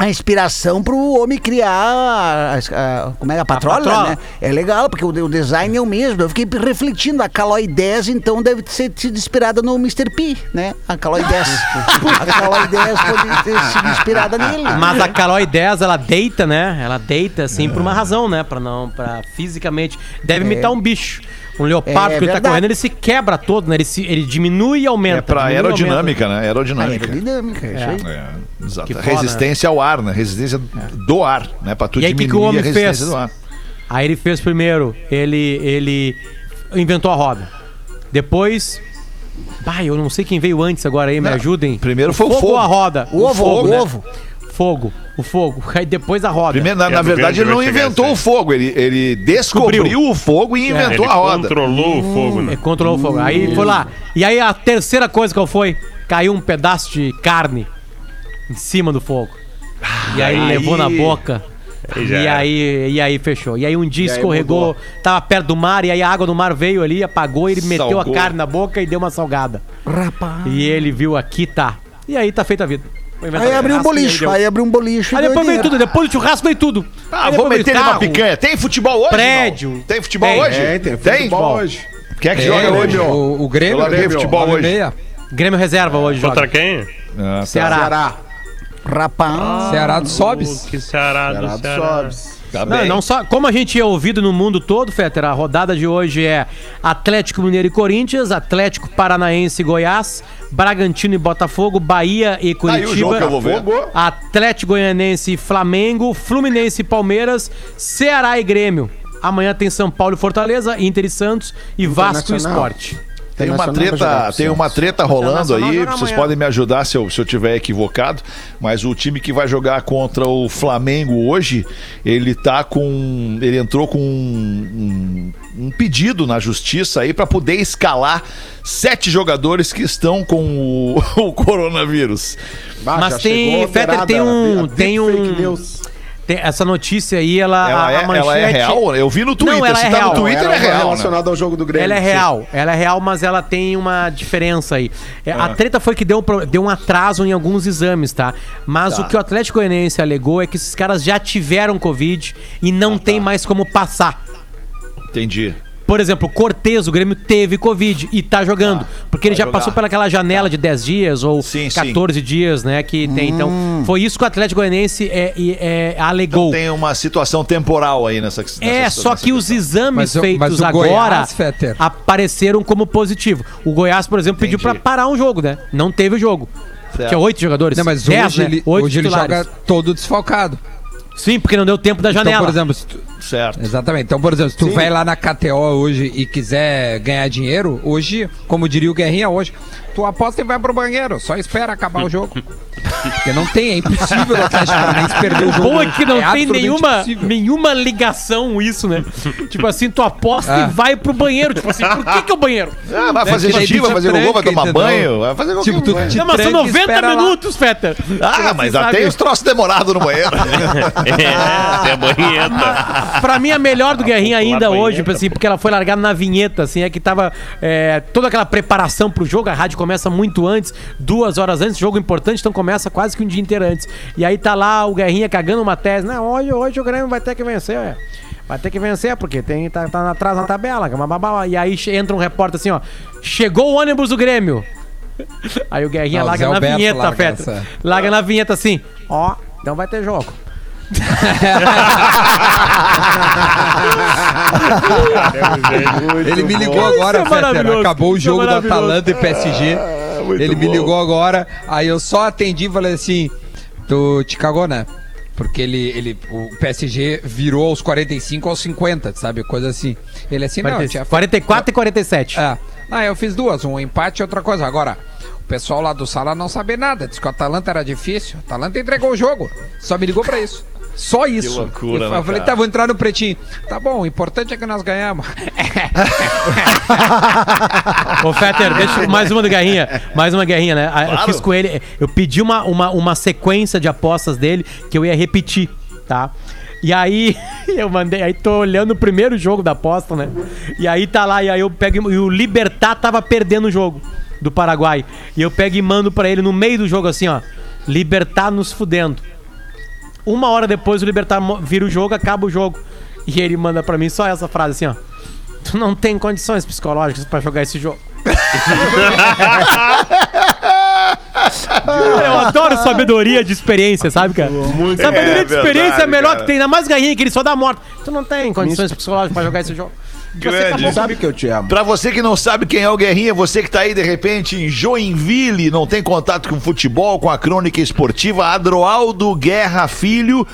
A inspiração pro homem criar a, a- como é a patrola, patrola. né? É legal, porque o, o design é o mesmo. Eu fiquei refletindo, a Caloi 10, então, deve ser sido inspirada no Mr. P, né? A Caloi 10. a Caloi 10 pode ter sido inspirada nele. Mas a Caloi 10, ela deita, né? Ela deita, assim, por uma razão, né? Pra não, pra fisicamente... Deve imitar um bicho. Um leopardo É que ele tá verdade. correndo, ele se quebra todo, né? Ele, se, ele diminui e aumenta. É pra aerodinâmica, né? A Aerodinâmica. aerodinâmica, é isso aí. É, exato. Que foda, Resistência ao ar, né? Resistência do ar, né? Pra tu E aí, que que o diminuir homem a resistência fez? do ar. Aí ele fez primeiro, ele, ele inventou a roda. Depois... Pai, eu não sei quem veio antes agora aí, me ajudem. primeiro foi o ou fogo. a roda? O ovo, fogo, o né? Fogo, o fogo. Aí depois a roda. Primeiro, na, É, na verdade, ele não inventou aí. o fogo, ele, ele descobriu, Descobriu. o fogo e inventou Ele a roda. controlou o fogo, né? É, controlou o fogo. Aí foi lá. E aí a terceira coisa que foi? Caiu um pedaço de carne em cima do fogo. E aí, aí- levou na boca. Aí já e era. aí, e aí fechou. E aí um dia E aí escorregou, tava perto do mar, e aí a água do mar veio ali, apagou, ele meteu Salgou. a carne na boca e deu uma salgada. Rapaz. E ele viu aqui, tá. E aí tá feita a vida. Aí abriu um e bolicho, deu. aí abriu um bolicho. e Aí depois veio tudo, depois do churrasco veio tudo. Ah, Aí vou meter ele uma carro, picanha. Tem futebol hoje? Prédio. irmão? Tem futebol Tem. hoje? Tem, tem futebol hoje. Quem é que É, joga hoje? o, o Grêmio. Eu larguei futebol hoje. meia. Grêmio reserva hoje, Contra joga. quem? Ah, tá. Ceará. Ceará. Rapaz. Ceará do Sobes. Que Ceará Ceará do Ceará. Sobs. Tá Não, não só. Como a gente é ouvido no mundo todo, Fetter, a rodada de hoje é Atlético Mineiro e Corinthians, Atlético Paranaense e Goiás, Bragantino e Botafogo, Bahia e Tá aí o jogo que eu vou ver. Atlético Goianense e Flamengo, Fluminense e Palmeiras, Ceará e Grêmio. Amanhã tem São Paulo e Fortaleza, Inter e Santos e Vasco e. Esporte. Tem uma treta, tem uma treta rolando aí. Vocês amanhã. podem me ajudar se eu, se eu tiver equivocado. Mas o time que vai jogar contra o Flamengo hoje, ele tá com, ele entrou com um, um- um pedido na justiça aí para poder escalar sete jogadores que estão com o, o coronavírus. Bah, Mas tem- Fetter, tem um- tem um-. Tem- essa notícia aí, ela, Ela, a, é, a manchete... ela é real? Eu vi no Twitter. Não, ela Se é tá real. no Twitter, Era é real. né? relacionado ao jogo do Grêmio. Ela é sim. real, ela é real, mas ela tem uma diferença aí. É, Ah. A treta foi que deu, um deu um atraso em alguns exames, tá? Mas Tá. o que o Atlético Goianiense alegou é que esses caras já tiveram Covid e não Ah, tem tá. mais como passar. Entendi. Por exemplo, o Cortez, o Grêmio teve Covid e tá jogando. porque ele já jogar. passou pelaquela janela de 10 dias ou Sim, sim. 14 dias, né? Que tem. Então, foi isso que o Atlético Goianiense é, é, é, alegou. Tem uma situação temporal aí nessa nessa- É, só nessa que os questão. exames Mas feitos mas o agora Goiás, apareceram como positivo. O Goiás, por exemplo, pediu Entendi. pra parar um jogo, né? Não teve o jogo. Certo. Tinha oito jogadores. Não, mas Dez, hoje, né? ele, Oito hoje ele joga todo desfalcado. Sim, porque não deu tempo da janela. Então, por exemplo, se tu- Certo. exatamente. Então, por exemplo, se tu vai lá na KTO hoje e quiser ganhar dinheiro, hoje, como diria o Guerrinha hoje, tu aposta e vai pro banheiro. Só espera acabar o jogo. Porque não tem, é impossível o Atlético Paranaense perder o jogo. Bom é que não tem absolutamente nenhuma, nenhuma ligação isso, né? tipo assim, tu aposta Ah. e vai pro banheiro. Tipo assim, por que que é o banheiro? Ah, vai fazer xixi, vai fazer gogô, vai tomar entendeu? banho, vai fazer qualquer Tipo, tu coisa. Não, mas são tranca e 90 espera lá. minutos, Fetter. Ah, mas até os troços demorados no banheiro. É, tem a banheta. Pra mim, a melhor do Guerrinha ainda hoje, assim, porque ela foi largada na vinheta, assim, é que tava é, toda aquela preparação pro jogo. A rádio começa muito antes, duas horas antes, jogo importante, então começa quase que um dia inteiro antes. E aí tá lá o Guerrinha cagando uma tese. Não, hoje, hoje o Grêmio vai ter que vencer, é. Vai ter que vencer, porque tem, tá, tá atrás na tabela. é. E aí entra um repórter assim, ó. Chegou o ônibus do Grêmio. Aí o Guerrinha Ah, o larga na vinheta, essa. Larga na vinheta assim, ó, então vai ter jogo. Ele me ligou agora, é Fetter. Acabou o é jogo do maravilhoso. Atalanta e PSG. Ele me ligou agora, aí eu só atendi e falei assim: Tu te cagou, né? Porque ele, ele, o PSG virou aos 45 aos 50, sabe? Coisa assim. Ele assim, não, eu tinha 44 e 47. É. Ah, eu fiz duas, um empate e outra coisa. Agora, o pessoal lá do sala não sabe nada. Diz que o Atalanta era difícil. O Atalanta entregou o jogo. Só me ligou pra isso. Só isso. loucura, eu, né, eu falei, cara? tá, vou entrar no pretinho. Tá bom, o importante é que nós ganhamos. Ô, Fetter, deixa eu- mais uma do Guerrinha. Mais uma Guerrinha, né? Ah, Eu Claro. fiz com ele. Eu pedi uma, uma, uma sequência de apostas dele que eu ia repetir, tá? E aí, eu mandei, aí tô olhando o primeiro jogo da aposta, né? E aí tá lá, e aí eu pego. E o Libertar tava perdendo o jogo do Paraguai. E eu pego e mando pra ele no meio do jogo assim, ó. Libertar nos fudendo. Uma hora depois o Libertar vira o jogo, acaba o jogo. E ele manda pra mim só essa frase assim, ó. Tu não tem condições psicológicas pra jogar esse jogo. Eu adoro sabedoria de experiência, sabe, cara? Muito sabedoria É de experiência é verdade, a melhor cara. que tem, ainda mais garrinha que ele só dá morte. Tu não tem condições psicológicas pra jogar esse jogo. Grande. Você sabe que eu te amo. Pra você que não sabe quem é o Guerrinha, você que tá aí de repente em Joinville, não tem contato com futebol, com a crônica esportiva, Adroaldo Guerra Filho.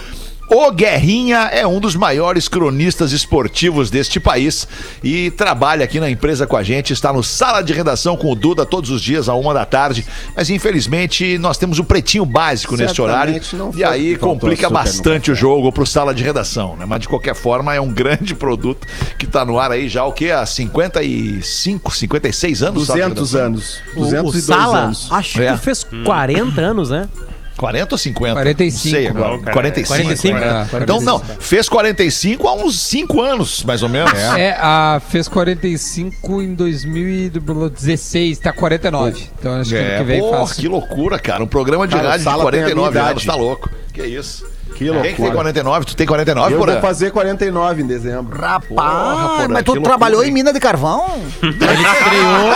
O Guerrinha é um dos maiores cronistas esportivos deste país e trabalha aqui na empresa com a gente. Está no sala de redação com o Duda todos os dias, à uma da tarde. Mas infelizmente nós temos o pretinho básico neste horário. Certamente E aí complica bastante o jogo pro sala de redação, né? Mas de qualquer forma é um grande produto que tá no ar aí já o que há 55, 56 anos. o Sala de 200 Redação? anos. O, 202 o Sala, anos. acho É. que fez 40 anos, né? 40 ou 50? 45, Não sei agora. não, cara. 45. 45? né? É, Então, não, fez 45 há uns 5 anos, mais ou menos. É, a, fez 45 em 2016, tá 49. Então acho que ano É, que vem porra, faz. que loucura, cara. Um programa de Cara, rádio de Sala tem a minha 49 anos, tá louco. Que isso? Que Quem que tem loucura. 49? Tu tem 49, Eu Porã? vou fazer 49 em dezembro. Rapaz, Porra, Porã, mas tu loucura, trabalhou hein? em mina de carvão? Ele estreou.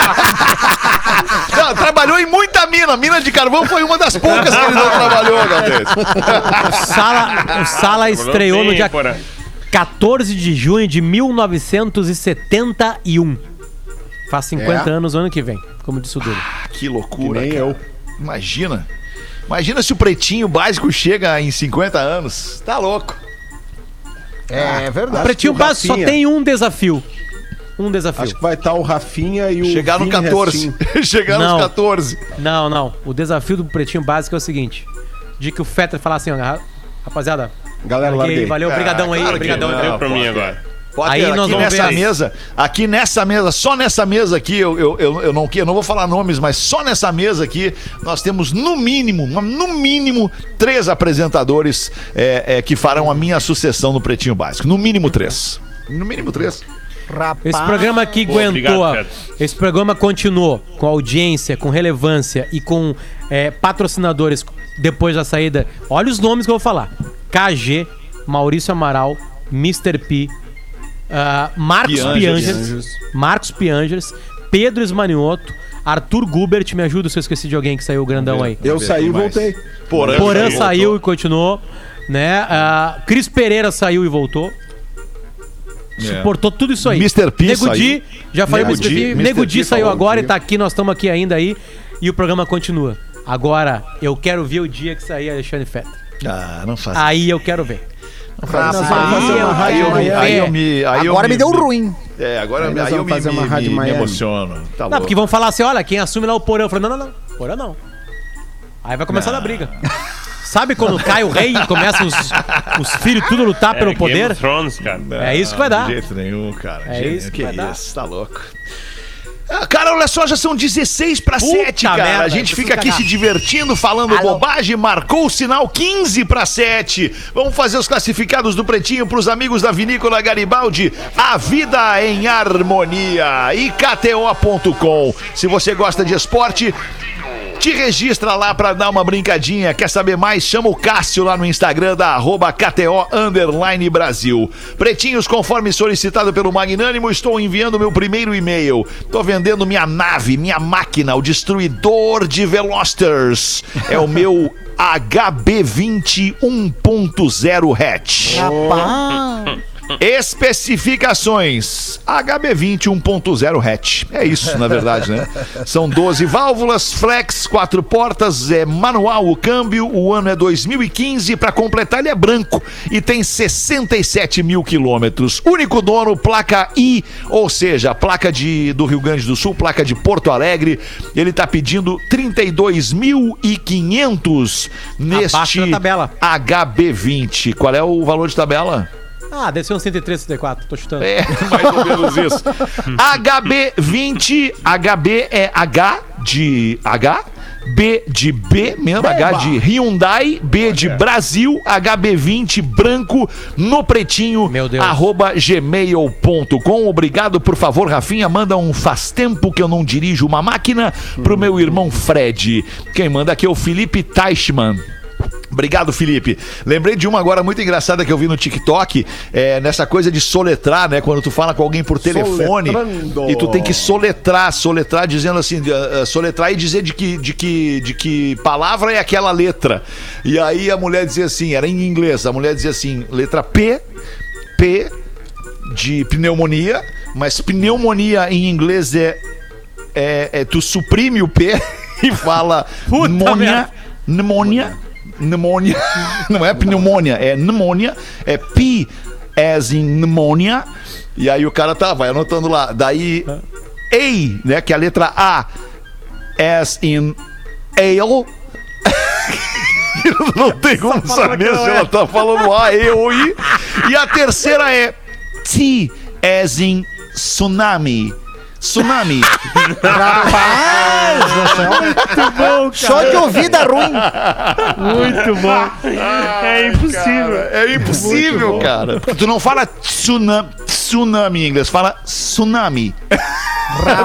Não, trabalhou em muita mina. Mina de carvão foi uma das poucas que ele não trabalhou, Galdês. O Sala, o Sala estreou no dia 14 de junho de 1971. Faz 50 É? anos ano que vem, como disse o Dudu. Que loucura, nem cara. eu. Imagina. Imagina se o pretinho básico chega em 50 anos. Tá louco. É verdade. Pretinho o Básico só Rafinha- tem um desafio. Um desafio. Acho que vai estar o Rafinha e o. Chegar no Vini 14. Restinho. Chegar Não. nos 14. Não, não. O desafio do Pretinho Básico é o seguinte. De que o Fetter falar assim, ó, "Ah, rapaziada, Galera, larguei, larguei. valeu, brigadão aí, claro que brigadão. não. aí. Pra mim agora. Potter, Aí nós aqui vamos nessa ver. mesa, aqui nessa mesa, só nessa mesa aqui, eu, eu, eu, eu não, eu não vou falar nomes, mas só nessa mesa aqui, nós temos no mínimo, no mínimo, três apresentadores é, é, que farão a minha sucessão no Pretinho Básico. No mínimo três. No mínimo três. Rapaz. Esse programa aqui Pô, aguentou. obrigado, esse programa continuou com audiência, com relevância e com é, patrocinadores depois da saída. Olha os nomes que eu vou falar: KG, Maurício Amaral, Mr. P, ah, Marcos Piangers. Marcos Piangers, Pedro Esmanioto, Arthur Gubert. Me ajuda se eu esqueci de alguém que saiu grandão aí. Eu saí e voltei. Porã, Porã saiu, voltou. e continuou, né? Ah, Cris Pereira saiu e voltou. Suportou tudo isso aí. Mr. P Nego saiu. Di, já falei Nego Mr. P. Mr. Nego Di saiu agora e tá aqui, nós estamos aqui ainda aí. E o programa continua. Agora, eu quero ver o dia que sair Alexandre Fetter. Ah, não faz. Aí eu quero ver. Agora me deu ruim. É, agora Aí aí eu me, fazer uma me- rádio me- me emociono. Tá Não, louco. porque vão falar assim: olha, quem assume lá é o Porã. Eu falei: não, não, não. Porã não. Aí vai começar a briga. Sabe quando cai o rei e começam os, os filhos tudo lutar É, pelo Game poder? of Thrones, cara. É isso que vai dar. De jeito nenhum, cara. É isso que vai dar. Tá louco. Ah, Cara, olha só, já são 16 para Puta 7, cara. merda, a gente fica aqui se divertindo, falando bobagem. Marcou o sinal 15 para 7. Vamos fazer os classificados do Pretinho para os amigos da Vinícola Garibaldi. A vida em harmonia. E KTO.com. Se você gosta de esporte, te registra lá pra dar uma brincadinha. Quer saber mais? Chama o Cássio lá no Instagram da arroba KTO Underline Brasil. Pretinhos, conforme solicitado pelo Magnânimo, estou enviando meu primeiro e-mail. Tô vendendo minha nave, minha máquina, o destruidor de Velosters. É o meu HB20 1.0 hatch. Rapaz. Especificações: HB20 1.0 hatch. É isso, na verdade, né? São 12 válvulas, flex, quatro portas, é manual o câmbio. O ano é 2015. Para completar, ele é branco e tem 67 mil quilômetros. Único dono, placa I, ou seja, placa de, do Rio Grande do Sul, placa de Porto Alegre. Ele tá pedindo 32.500 neste Abaixo da tabela. HB20. Qual é o valor de tabela? Ah, deve ser um 103, 104. Tô chutando. É, mais ou menos isso. HB20, HB é H de H, B de B, mesmo H de Hyundai, B de Brasil, HB20 branco no pretinho, Meu Deus. arroba gmail.com. Obrigado, por favor, Rafinha, manda um faz tempo que eu não dirijo uma máquina pro meu irmão Fred. Quem manda aqui é o Felipe Teichmann. Obrigado, Felipe. Lembrei de uma agora muito engraçada que eu vi no TikTok, é, nessa coisa de soletrar, né? Quando tu fala com alguém por telefone e tu tem que soletrar, soletrar dizendo assim, ah, soletrar e dizer de que, de, que, de que palavra é aquela letra. E aí a mulher dizia assim, era em inglês, a mulher dizia assim, letra P, P de pneumonia, mas pneumonia em inglês é, é, é tu suprime o P e fala Puta pneumonia, pneumonia, pneumonia, não é pneumonia, é pneumonia, é P as in pneumonia, e aí o cara tá, vai anotando lá, daí A, né, que é a letra A, as in ale, não tem como saber se ela tá falando A, E ou I, e a terceira é T as in tsunami, tsunami, Só de ouvida ruim. Muito bom. é impossível. É impossível, cara. Porque tu não fala tsunami, tsunami em inglês, fala tsunami.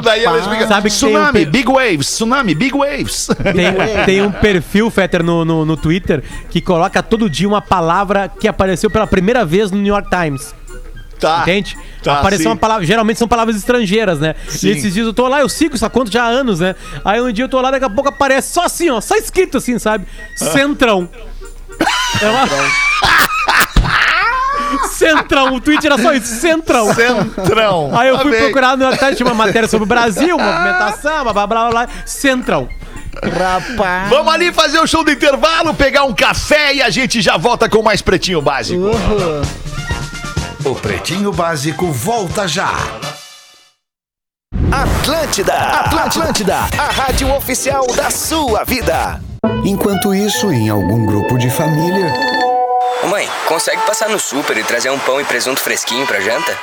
Daí ela explica. Sabe que tem um tsunami, pe- big waves, tsunami, big waves. Tem, tem um perfil, Fetter, no, no, no Twitter, que coloca todo dia uma palavra que apareceu pela primeira vez no New York Times. Tá. Entende? Tá, Apareceu sim. uma palavra, geralmente são palavras estrangeiras, né? Sim. E esses dias eu tô lá, eu sigo essa conta já há anos, né? Aí um dia eu tô lá, daqui a pouco aparece só assim, ó, só escrito assim, sabe? Centrão. É uma... Centrão, o tweet era só isso, Centrão. Centrão. Aí eu Tá fui bem. procurar no atrás, tinha uma matéria sobre o Brasil, movimentação, blá blá blá blá, Centrão. Rapaz. Vamos ali fazer o show do intervalo, pegar um café e a gente já volta com mais Pretinho Básico. O Pretinho Básico volta já. Atlântida, Atlântida, a rádio oficial da sua vida. Enquanto isso, em algum grupo de família. Ô mãe, consegue passar no super e trazer um pão e presunto fresquinho pra janta?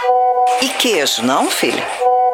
E queijo, não, filho?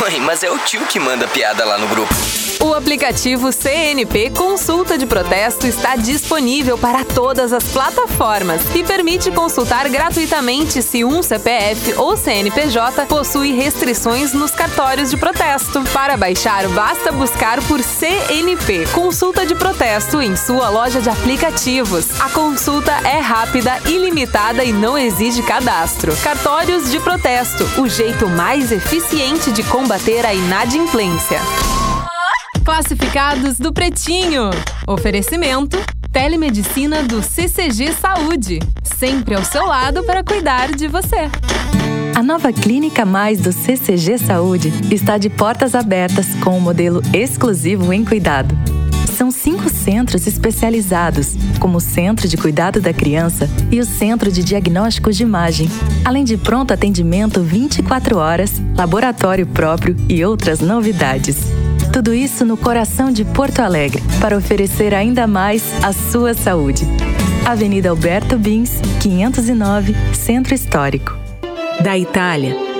Mãe, mas é o tio que manda piada lá no grupo. O aplicativo CNP Consulta de Protesto está disponível para todas as plataformas e permite consultar gratuitamente se um CPF ou CNPJ possui restrições nos cartórios de protesto. Para baixar, basta buscar por CNP Consulta de Protesto em sua loja de aplicativos. A consulta é rápida, ilimitada e não exige cadastro. Cartórios de protesto, o jeito mais eficiente de combater a inadimplência. Classificados do Pretinho. Oferecimento: Telemedicina do CCG Saúde. Sempre ao seu lado para cuidar de você. A nova Clínica Mais do CCG Saúde está de portas abertas com um modelo exclusivo em cuidado. Cinco centros especializados, como o Centro de Cuidado da Criança e o Centro de Diagnósticos de Imagem, além de pronto atendimento 24 horas, laboratório próprio e outras novidades. Tudo isso no coração de Porto Alegre, para oferecer ainda mais a sua saúde. Avenida Alberto Bins, 509, Centro Histórico. Da Itália,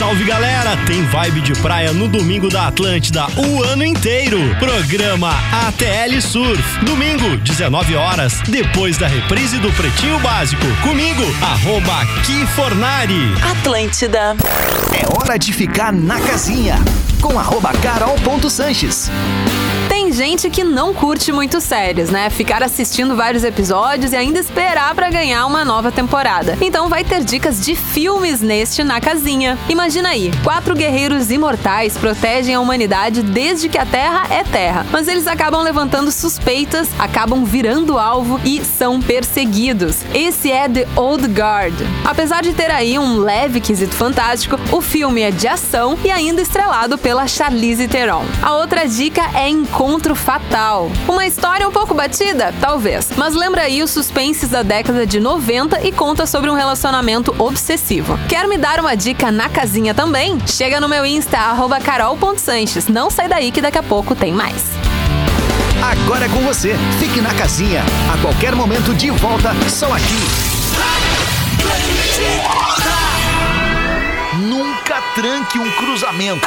Salve galera, tem vibe de praia no domingo da Atlântida o ano inteiro. Programa ATL Surf. Domingo, 19 horas, depois da reprise do Pretinho Básico. Comigo, arroba Kifornari. Atlântida. É hora de ficar na casinha. Com arroba carol.sanches. Gente que não curte muito séries, né? Ficar assistindo vários episódios e ainda esperar pra ganhar uma nova temporada. Então vai ter dicas de filmes neste Na Casinha. Imagina aí, quatro guerreiros imortais protegem a humanidade desde que a Terra é Terra. Mas eles acabam levantando suspeitas, acabam virando alvo e são perseguidos. Esse é The Old Guard. Apesar de ter aí um leve quesito fantástico, o filme é de ação e ainda estrelado pela Charlize Theron. A outra dica é Encontro Fatal. Uma história um pouco batida? Talvez. Mas lembra aí os suspenses da década de 90 e conta sobre um relacionamento obsessivo. Quer me dar uma dica na casinha também? Chega no meu Insta, arroba carol.sanches. Não sai daí que daqui a pouco tem mais. Agora é com você. Fique na casinha. A qualquer momento de volta, só aqui. Nunca tranque um cruzamento.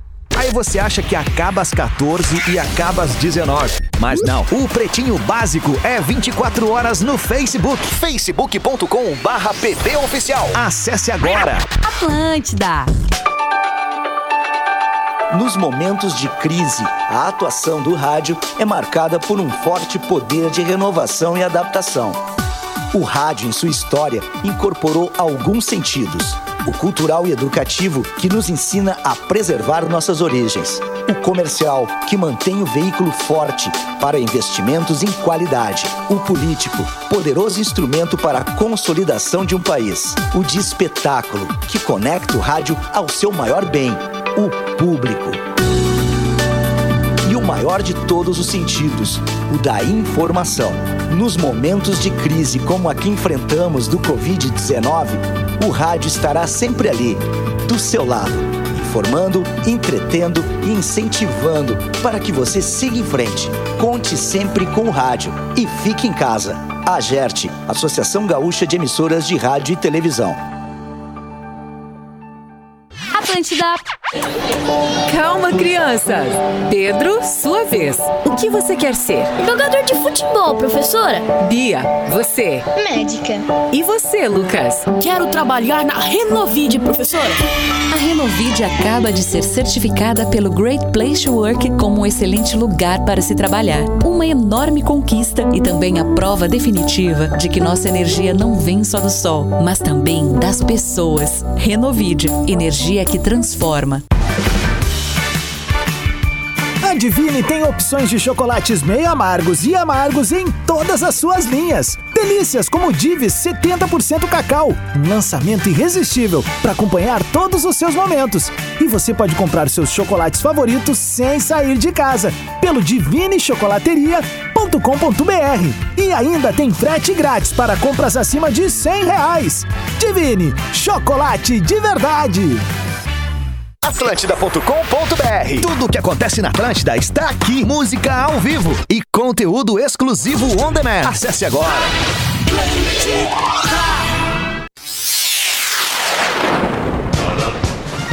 Aí você acha que acaba às 14 e acaba às 19. Mas não, o Pretinho Básico é 24 horas no Facebook. facebook.com barra Oficial. Acesse agora. Atlântida. Nos momentos de crise, a atuação do rádio é marcada por um forte poder de renovação e adaptação. O rádio, em sua história, incorporou alguns sentidos. O cultural e educativo, que nos ensina a preservar nossas origens. O comercial, que mantém o veículo forte para investimentos em qualidade. O político, poderoso instrumento para a consolidação de um país. O de espetáculo, que conecta o rádio ao seu maior bem, o público. O maior de todos os sentidos, o da informação. Nos momentos de crise como a que enfrentamos do Covid-19, o rádio estará sempre ali, do seu lado, informando, entretendo e incentivando para que você siga em frente. Conte sempre com o rádio e fique em casa. A AGERT, Associação Gaúcha de Emissoras de Rádio e Televisão. Atlântida. Calma, crianças. Pedro, sua vez. O que você quer ser? Jogador de futebol, professora. Bia, você. Médica. E você, Lucas? Quero trabalhar na Renovide, professora. A Renovide acaba de ser certificada pelo Great Place to Work como um excelente lugar para se trabalhar. Uma enorme conquista e também a prova definitiva de que nossa energia não vem só do sol, mas também das pessoas. Renovide, energia que transforma. A Divine tem opções de chocolates meio amargos e amargos em todas as suas linhas. Delícias como Divis 70% cacau, um lançamento irresistível para acompanhar todos os seus momentos. E você pode comprar seus chocolates favoritos sem sair de casa pelo divinechocolateria.com.br. E ainda tem frete grátis para compras acima de 100 reais. Divine, chocolate de verdade. Atlântida.com.br Tudo o que acontece na Atlântida está aqui. Música ao vivo e conteúdo exclusivo on demand. Acesse agora.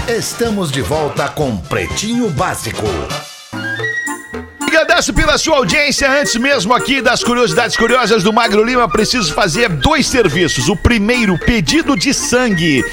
Estamos de volta com Pretinho Básico. Agradeço pela sua audiência. Antes mesmo aqui das curiosidades curiosas do Magro Lima, preciso fazer dois serviços. O primeiro, pedido de sangue.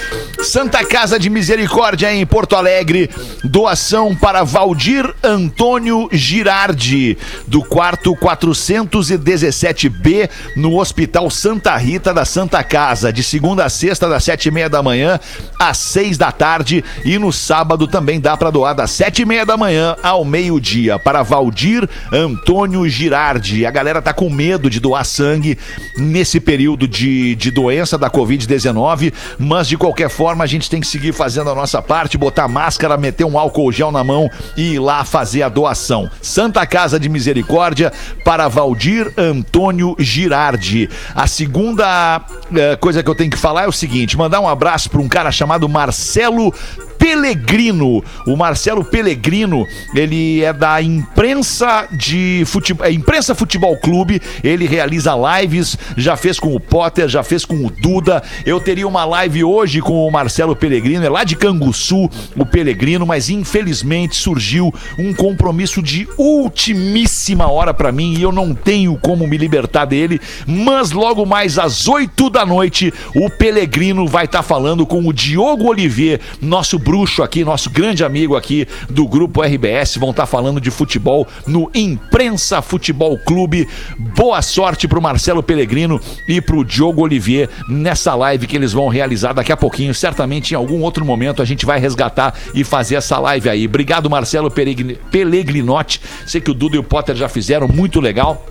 Santa Casa de Misericórdia em Porto Alegre. Doação para Valdir Antônio Girardi, do quarto 417B, no Hospital Santa Rita da Santa Casa, de segunda a sexta, das sete e meia da manhã às seis da tarde. E no sábado também dá para doar das sete e meia da manhã ao meio-dia para Valdir Antônio Girardi. A galera tá com medo de doar sangue nesse período de, de doença da Covid-19, mas de qualquer forma a gente tem que seguir fazendo a nossa parte, botar máscara, meter um álcool gel na mão e ir lá fazer a doação. Santa Casa de Misericórdia para Valdir Antônio Girardi. A segunda eh, coisa que eu tenho que falar é o seguinte: mandar um abraço para um cara chamado Marcelo Pelegrino. O Marcelo Pelegrino, ele é da imprensa de futebol, é imprensa futebol clube. Ele realiza lives, já fez com o Potter, já fez com o Duda. Eu teria uma live hoje com o Marcelo Pelegrino, é lá de Canguçu, o Pelegrino, mas infelizmente surgiu um compromisso de ultimíssima hora para mim e eu não tenho como me libertar dele. Mas logo mais às 8 da noite, o Pelegrino vai estar falando com o Diogo Olivier, nosso bruxo aqui, nosso grande amigo aqui do grupo RBS, vão estar falando de futebol no Imprensa Futebol Clube. Boa sorte pro Marcelo Pellegrino e pro Diogo Olivier nessa live que eles vão realizar daqui a pouquinho. Certamente em algum outro momento a gente vai resgatar e fazer essa live aí. Obrigado, Marcelo Peregrin- Pellegrinotti. Sei que o Duda e o Potter já fizeram, muito legal.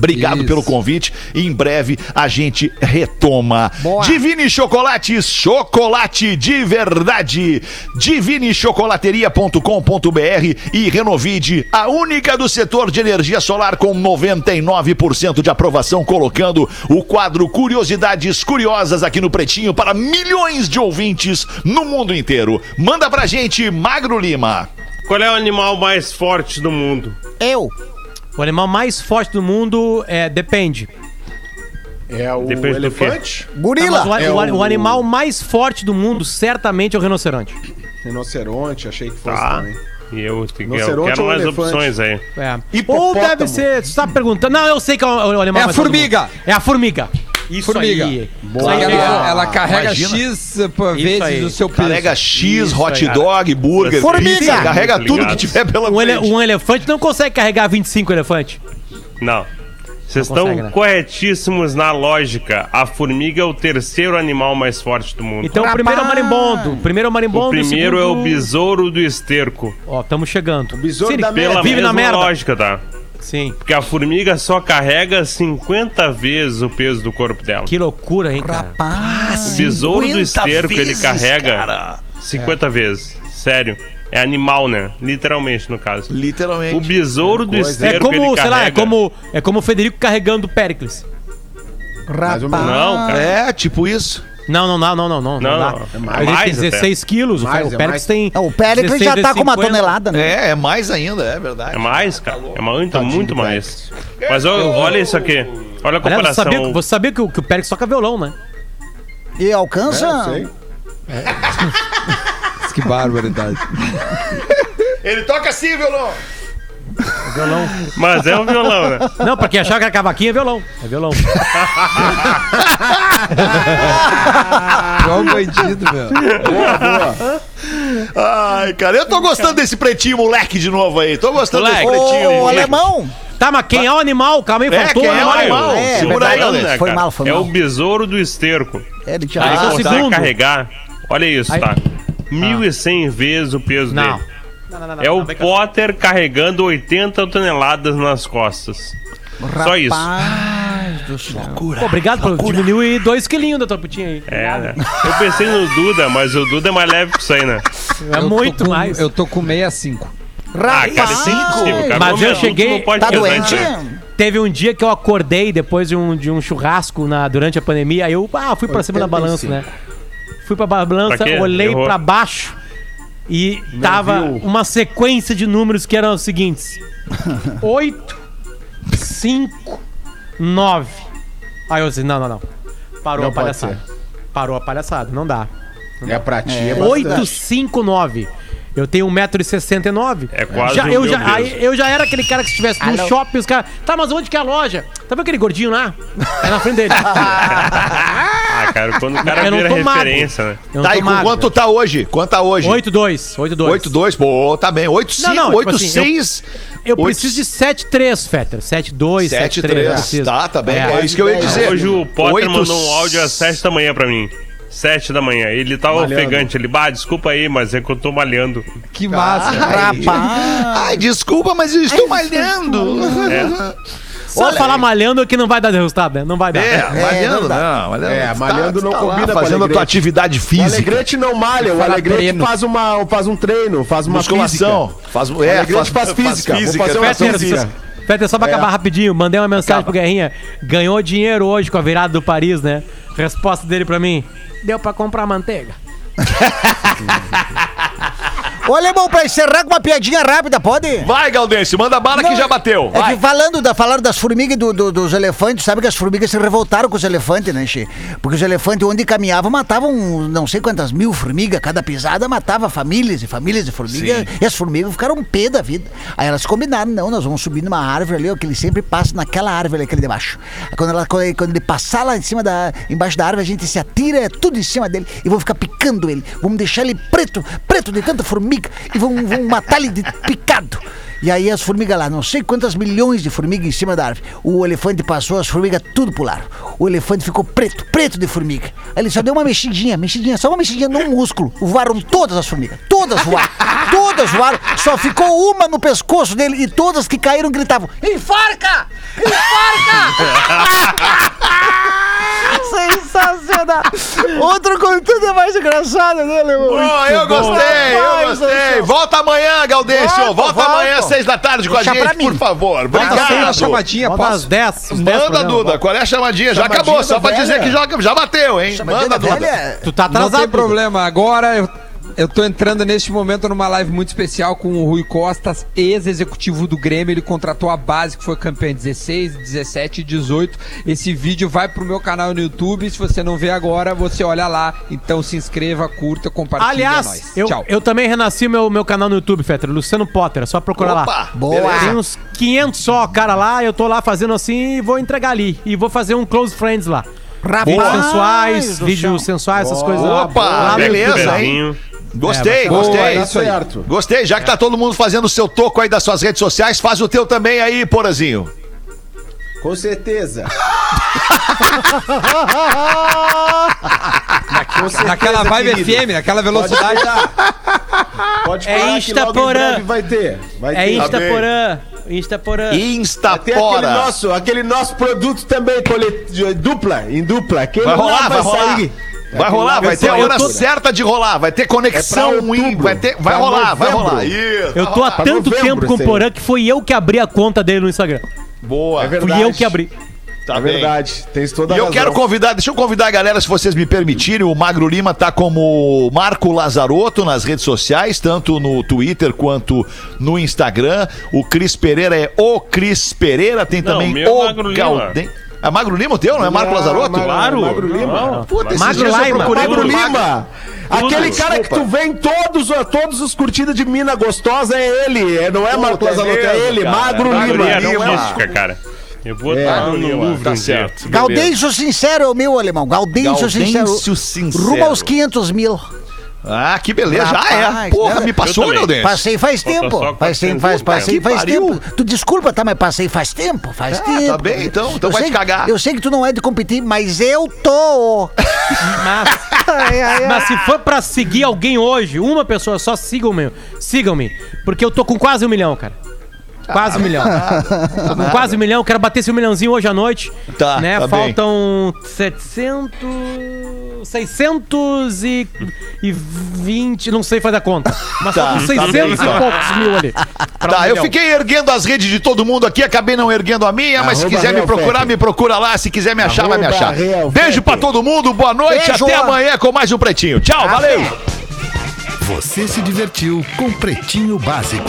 Obrigado Isso. pelo convite. E em breve a gente retoma. Boa. Divine Chocolates, chocolate de verdade. Divinechocolateria.com.br e Renovide, a única do setor de energia solar com 99% de aprovação, colocando o quadro Curiosidades Curiosas aqui no Pretinho para milhões de ouvintes no mundo inteiro. Manda pra gente, Magro Lima. Qual é o animal mais forte do mundo? Eu. O animal mais forte do mundo é depende. É o Depende elefante? Não, mas o, É o- o animal mais forte do mundo certamente é o rinoceronte. Rinoceronte, achei que fosse Tá. também. E eu, eu quero mais elefante? opções aí. É. Ou deve ser. Você tá perguntando. Não, eu sei que é o, animal É a mais forte do formiga. mundo. É a formiga. Isso Formiga. aí. Boa. Ela, é- ela carrega Imagina. X pô, vezes aí. o seu peso. Carrega X, Isso hot aí, dog, burger, Formiga. pizza, carrega Muito tudo que ligado. tiver pela Um, ele- frente. um elefante não consegue carregar 25 elefantes. Não. Vocês estão consegue, né? corretíssimos na lógica. A formiga é o terceiro animal mais forte do mundo. Então o primeiro é o marimbondo. O primeiro é o marimbondo. o primeiro é o segundo- besouro do esterco. Ó, estamos chegando. O besouro da Pela Vive na mesma merda. lógica, tá? Sim. Porque a formiga só carrega 50 vezes o peso do corpo dela. Que loucura, hein, cara? O besouro do 50 esterco, ele vezes, carrega cara. 50 vezes. Sério. É animal, né? Literalmente, no caso. Literalmente. O besouro do É esterco, como, ele sei carrega... lá, é como, é como o Federico carregando o ou menos. Não, cara. É, tipo isso. Não, não, não, não, não, não. Não, dá. é Ele mais até. 16 quilos, o Mais, o é mais. tem. Não, o Péricles 16 já tá com uma 50. tonelada, né? É, é mais ainda, é verdade. É mais, cara. É muito, muito do mais. Mas ó, olha isso aqui. Olha a Aliás, você comparação. sabia, que- você sabia que o, que o Péricles toca violão, né? E alcança. É, eu sei. Que barbaridade. Ele toca assim, violão. Violão. Mas é um violão, né? Não, pra quem achar que é cavaquinho é violão. É violão. Igual um bandido, meu. Ai, cara, eu tô gostando desse pretinho moleque de novo aí. Tô gostando Moleque. desse pretinho. Ô, moleque. alemão! Tá, mas quem é o animal? Calma aí, É, faltou quem o é o animal. É, Segura aí, verdade. galera. Foi cara. mal, foi é mal. o besouro do esterco. É, ele tinha Ah, é o consegue segundo. carregar. Olha isso, Aí- tá? 1.100 vezes o peso Não. dele. Não, não, não, não, É o. Potter carregando 80 toneladas nas costas. Só isso. Rapaz do céu. Pô, obrigado por diminuir dois quilinhos da tua putinha aí. É, né? Eu pensei no Duda, mas o Duda é mais leve que isso aí, né? É Eu muito com- mais. Eu tô com 65. Ah, cara, é impossível, cara. Mas eu cheguei- Tá doente? Teve um dia que eu acordei depois de um, de um churrasco na, durante a pandemia. Aí eu ah, fui pra cima da balança, né? Fui pra balança, Pra olhei Errou. pra baixo e tava uma sequência de números que eram os seguintes: 8, 5, 9. Aí eu disse: não, não, não. Parou Não a palhaçada. Parou a palhaçada, não dá. É pra ti, é, É. bastante. 8, 5, 9. Eu tenho 1,69m. É quase já, eu, meu já, aí, eu já era aquele cara que se estivesse no shopping, os caras. Tá, mas onde que é a loja? Tá vendo aquele gordinho lá? É na frente dele. Ah, cara, quando o cara Eu não vira referência, né? Tá, e com magro. quanto tá hoje? Quanto tá hoje? 8,2. 8,2. 8-2, pô, tá bem. 8-5, Não, não, tipo assim, 8-6. Eu preciso de 7,3, Fetter. 7,2, 7,3. eu 7-3. preciso. Tá, tá bem. É, isso que eu ia dizer. Hoje o Potter Oito- mandou um áudio às 7 da manhã pra mim. 7 da manhã. Ele tava Malhando. ofegante. Ele, bah, desculpa aí, mas é que eu tô malhando. Que massa. Ai, ai, desculpa, mas eu estou malhando. É. Só falar malhando é que não vai dar resultado, né? Não vai dar. É, malhando, não não. malhando, É, malhando não lá combina com Fazendo a tua atividade O física. Alegrete não malha, o Alegrete faz, uma, faz um treino, faz uma Musculação. física. Faz, O é, Alegrete faz física. Vou fazer uma física. Fetter, só pra É. acabar rapidinho, mandei uma mensagem Acaba. pro Guerrinha. Ganhou dinheiro hoje com a virada do Paris, né? Resposta dele pra mim: deu pra comprar manteiga. Ô, alemão, pra encerrar com uma piadinha rápida, pode? Vai, Galdêncio, manda bala que Não, já bateu. É que falando, da, falaram das formigas e do- do- dos elefantes, sabe que as formigas se revoltaram com os elefantes, né, Xê? Porque os elefantes, onde caminhavam, matavam não sei quantas mil formigas, cada pisada matava famílias e famílias de formigas, e as formigas ficaram um pé da vida. Aí elas combinaram, não, nós vamos subir numa árvore ali, ó, que ele sempre passa naquela árvore ali, aquele debaixo. Quando, ela, quando, ele, quando ele passar lá em cima da, embaixo da árvore, a gente se atira tudo em cima dele e vamos ficar picando ele. Vamos deixar ele preto, preto de tanta formiga e vamos, vamos matar ele de picado. E aí as formigas lá, não sei quantas milhões de formigas em cima da árvore. O elefante passou, as formigas tudo pularam. O elefante ficou preto, preto de formiga. Aí ele só deu uma mexidinha, mexidinha, só uma mexidinha num músculo. Voaram todas as formigas, todas voaram, todas voaram. Só ficou uma no pescoço dele e todas que caíram gritavam: Enforca! Sensacional! Outro conteúdo é mais engraçado, né, Leão? Pô, eu gostei, eu gostei. Volta amanhã, Galdêncio. Volta, Volta, volta. amanhã, às seis da tarde com a Deixa pra gente, por favor. Volta sem a Obrigado. chamadinha, Volta posso? às 10. os 10 Manda, Duda. Qual é a chamadinha? Já acabou, só pra velha. dizer que já, já bateu, hein? Chamadinha Manda, da Duda. velha. Tu tá Não atrasado. tem Duda. problema. Agora eu, eu tô entrando neste momento numa live muito especial com o Rui Costas, ex-executivo do Grêmio. Ele contratou a base, que foi campeão em 16, 17 e 18. Esse vídeo vai pro meu canal no YouTube. Se você não vê agora, você olha lá. Então se inscreva, curta, compartilhe. é Aliás, eu, Tchau. eu também renasci meu, meu canal no YouTube, Fetter. Luciano Potter. É só procurar lá. Opa, Boa. Tem uns 500 só, cara, lá. Eu tô lá fazendo assim e vou entregar ali. E vou fazer um Close Friends lá. Vídeos Rapaz sensuais, do vídeos sensuais, essas coisas lá. Opa, lá beleza, hein? Gostei, É, Boa, gostei. tá certo. Gostei, já que tá todo mundo fazendo o seu toco aí das suas redes sociais, faz o teu também aí, Porazinho. Com certeza. Com certeza, Naquela vibe querido. FM, naquela velocidade. Pode. Pode É parar que logo em Instaporã. breve vai ter. Vai É ter. Instaporã. Instaporã. Tem aquele Instapora. nosso, aquele nosso produto também, dupla, em dupla. Aquele Vai rolar, vai rolar. sair. Vai rolar, vai ter a eu hora tô- certa de rolar, vai ter conexão, É vai ter, vai pra rolar, vai rolar. Isso, Eu tô há tanto novembro, tempo com o. Porã que foi eu que abri a conta dele no Instagram. Boa. É verdade. Fui eu que abri. Tá é bem. verdade, tens toda a E eu razão. quero convidar, deixa eu convidar a galera, se vocês me permitirem, o Magro Lima tá como Marco Lazarotto nas redes sociais, tanto no Twitter quanto no Instagram. O Cris Pereira é o Cris Pereira, tem Não, também meu é o Magro Lima. É Magro Lima o teu, não é Marco Lazarotto? Claro. Magro Lima. Não. Puta, esses Magro Lima. Magro Lima! Aquele cara que tu vê em todos, todos os curtidas de Mina Gostosa é ele, é, não é Puta, Marco é Lazarotto, é mesmo, ele, cara. Magro Magro Lima. Teoria Lima. artística, cara. Eu vou É, estar no Lima, Louvre tá um certo. Gaudêncio Sincero é o meu alemão. Gaudêncio, Gaudêncio Sincero. Sincero. Rumo aos 500 mil. Ah, que beleza, já é. Rapaz, Porra, né? me passou, meu Deus. Passei faz Falta tempo. Faz tempo, 400 faz, passei Que faz pariu. tempo. Tu desculpa, tá? Mas passei faz tempo, faz Ah, tempo. tá bem, então, então Eu vai sei te que- cagar. Eu sei que tu não é de competir, mas eu tô. Mas, Ai, ai, ai. mas se for pra seguir alguém hoje, uma pessoa só, sigam-me. Sigam-me. Porque eu tô com quase um milhão, cara. Quase um milhão. Tô com quase um milhão, quero bater esse um milhãozinho hoje à noite. Tá, né? tá bem. Faltam 700. 620, não sei fazer a conta. Mas Tá, faltam tá 600 bem, e então. poucos mil ali. pra um Tá, eu fiquei erguendo as redes de todo mundo aqui, acabei não erguendo a minha, mas se quiser me procurar, me procura lá. Se quiser me achar, vai me achar. Beijo pra todo mundo, boa noite, Beijo. até amanhã com mais um Pretinho. Tchau, valeu! Você se divertiu com Pretinho Básico.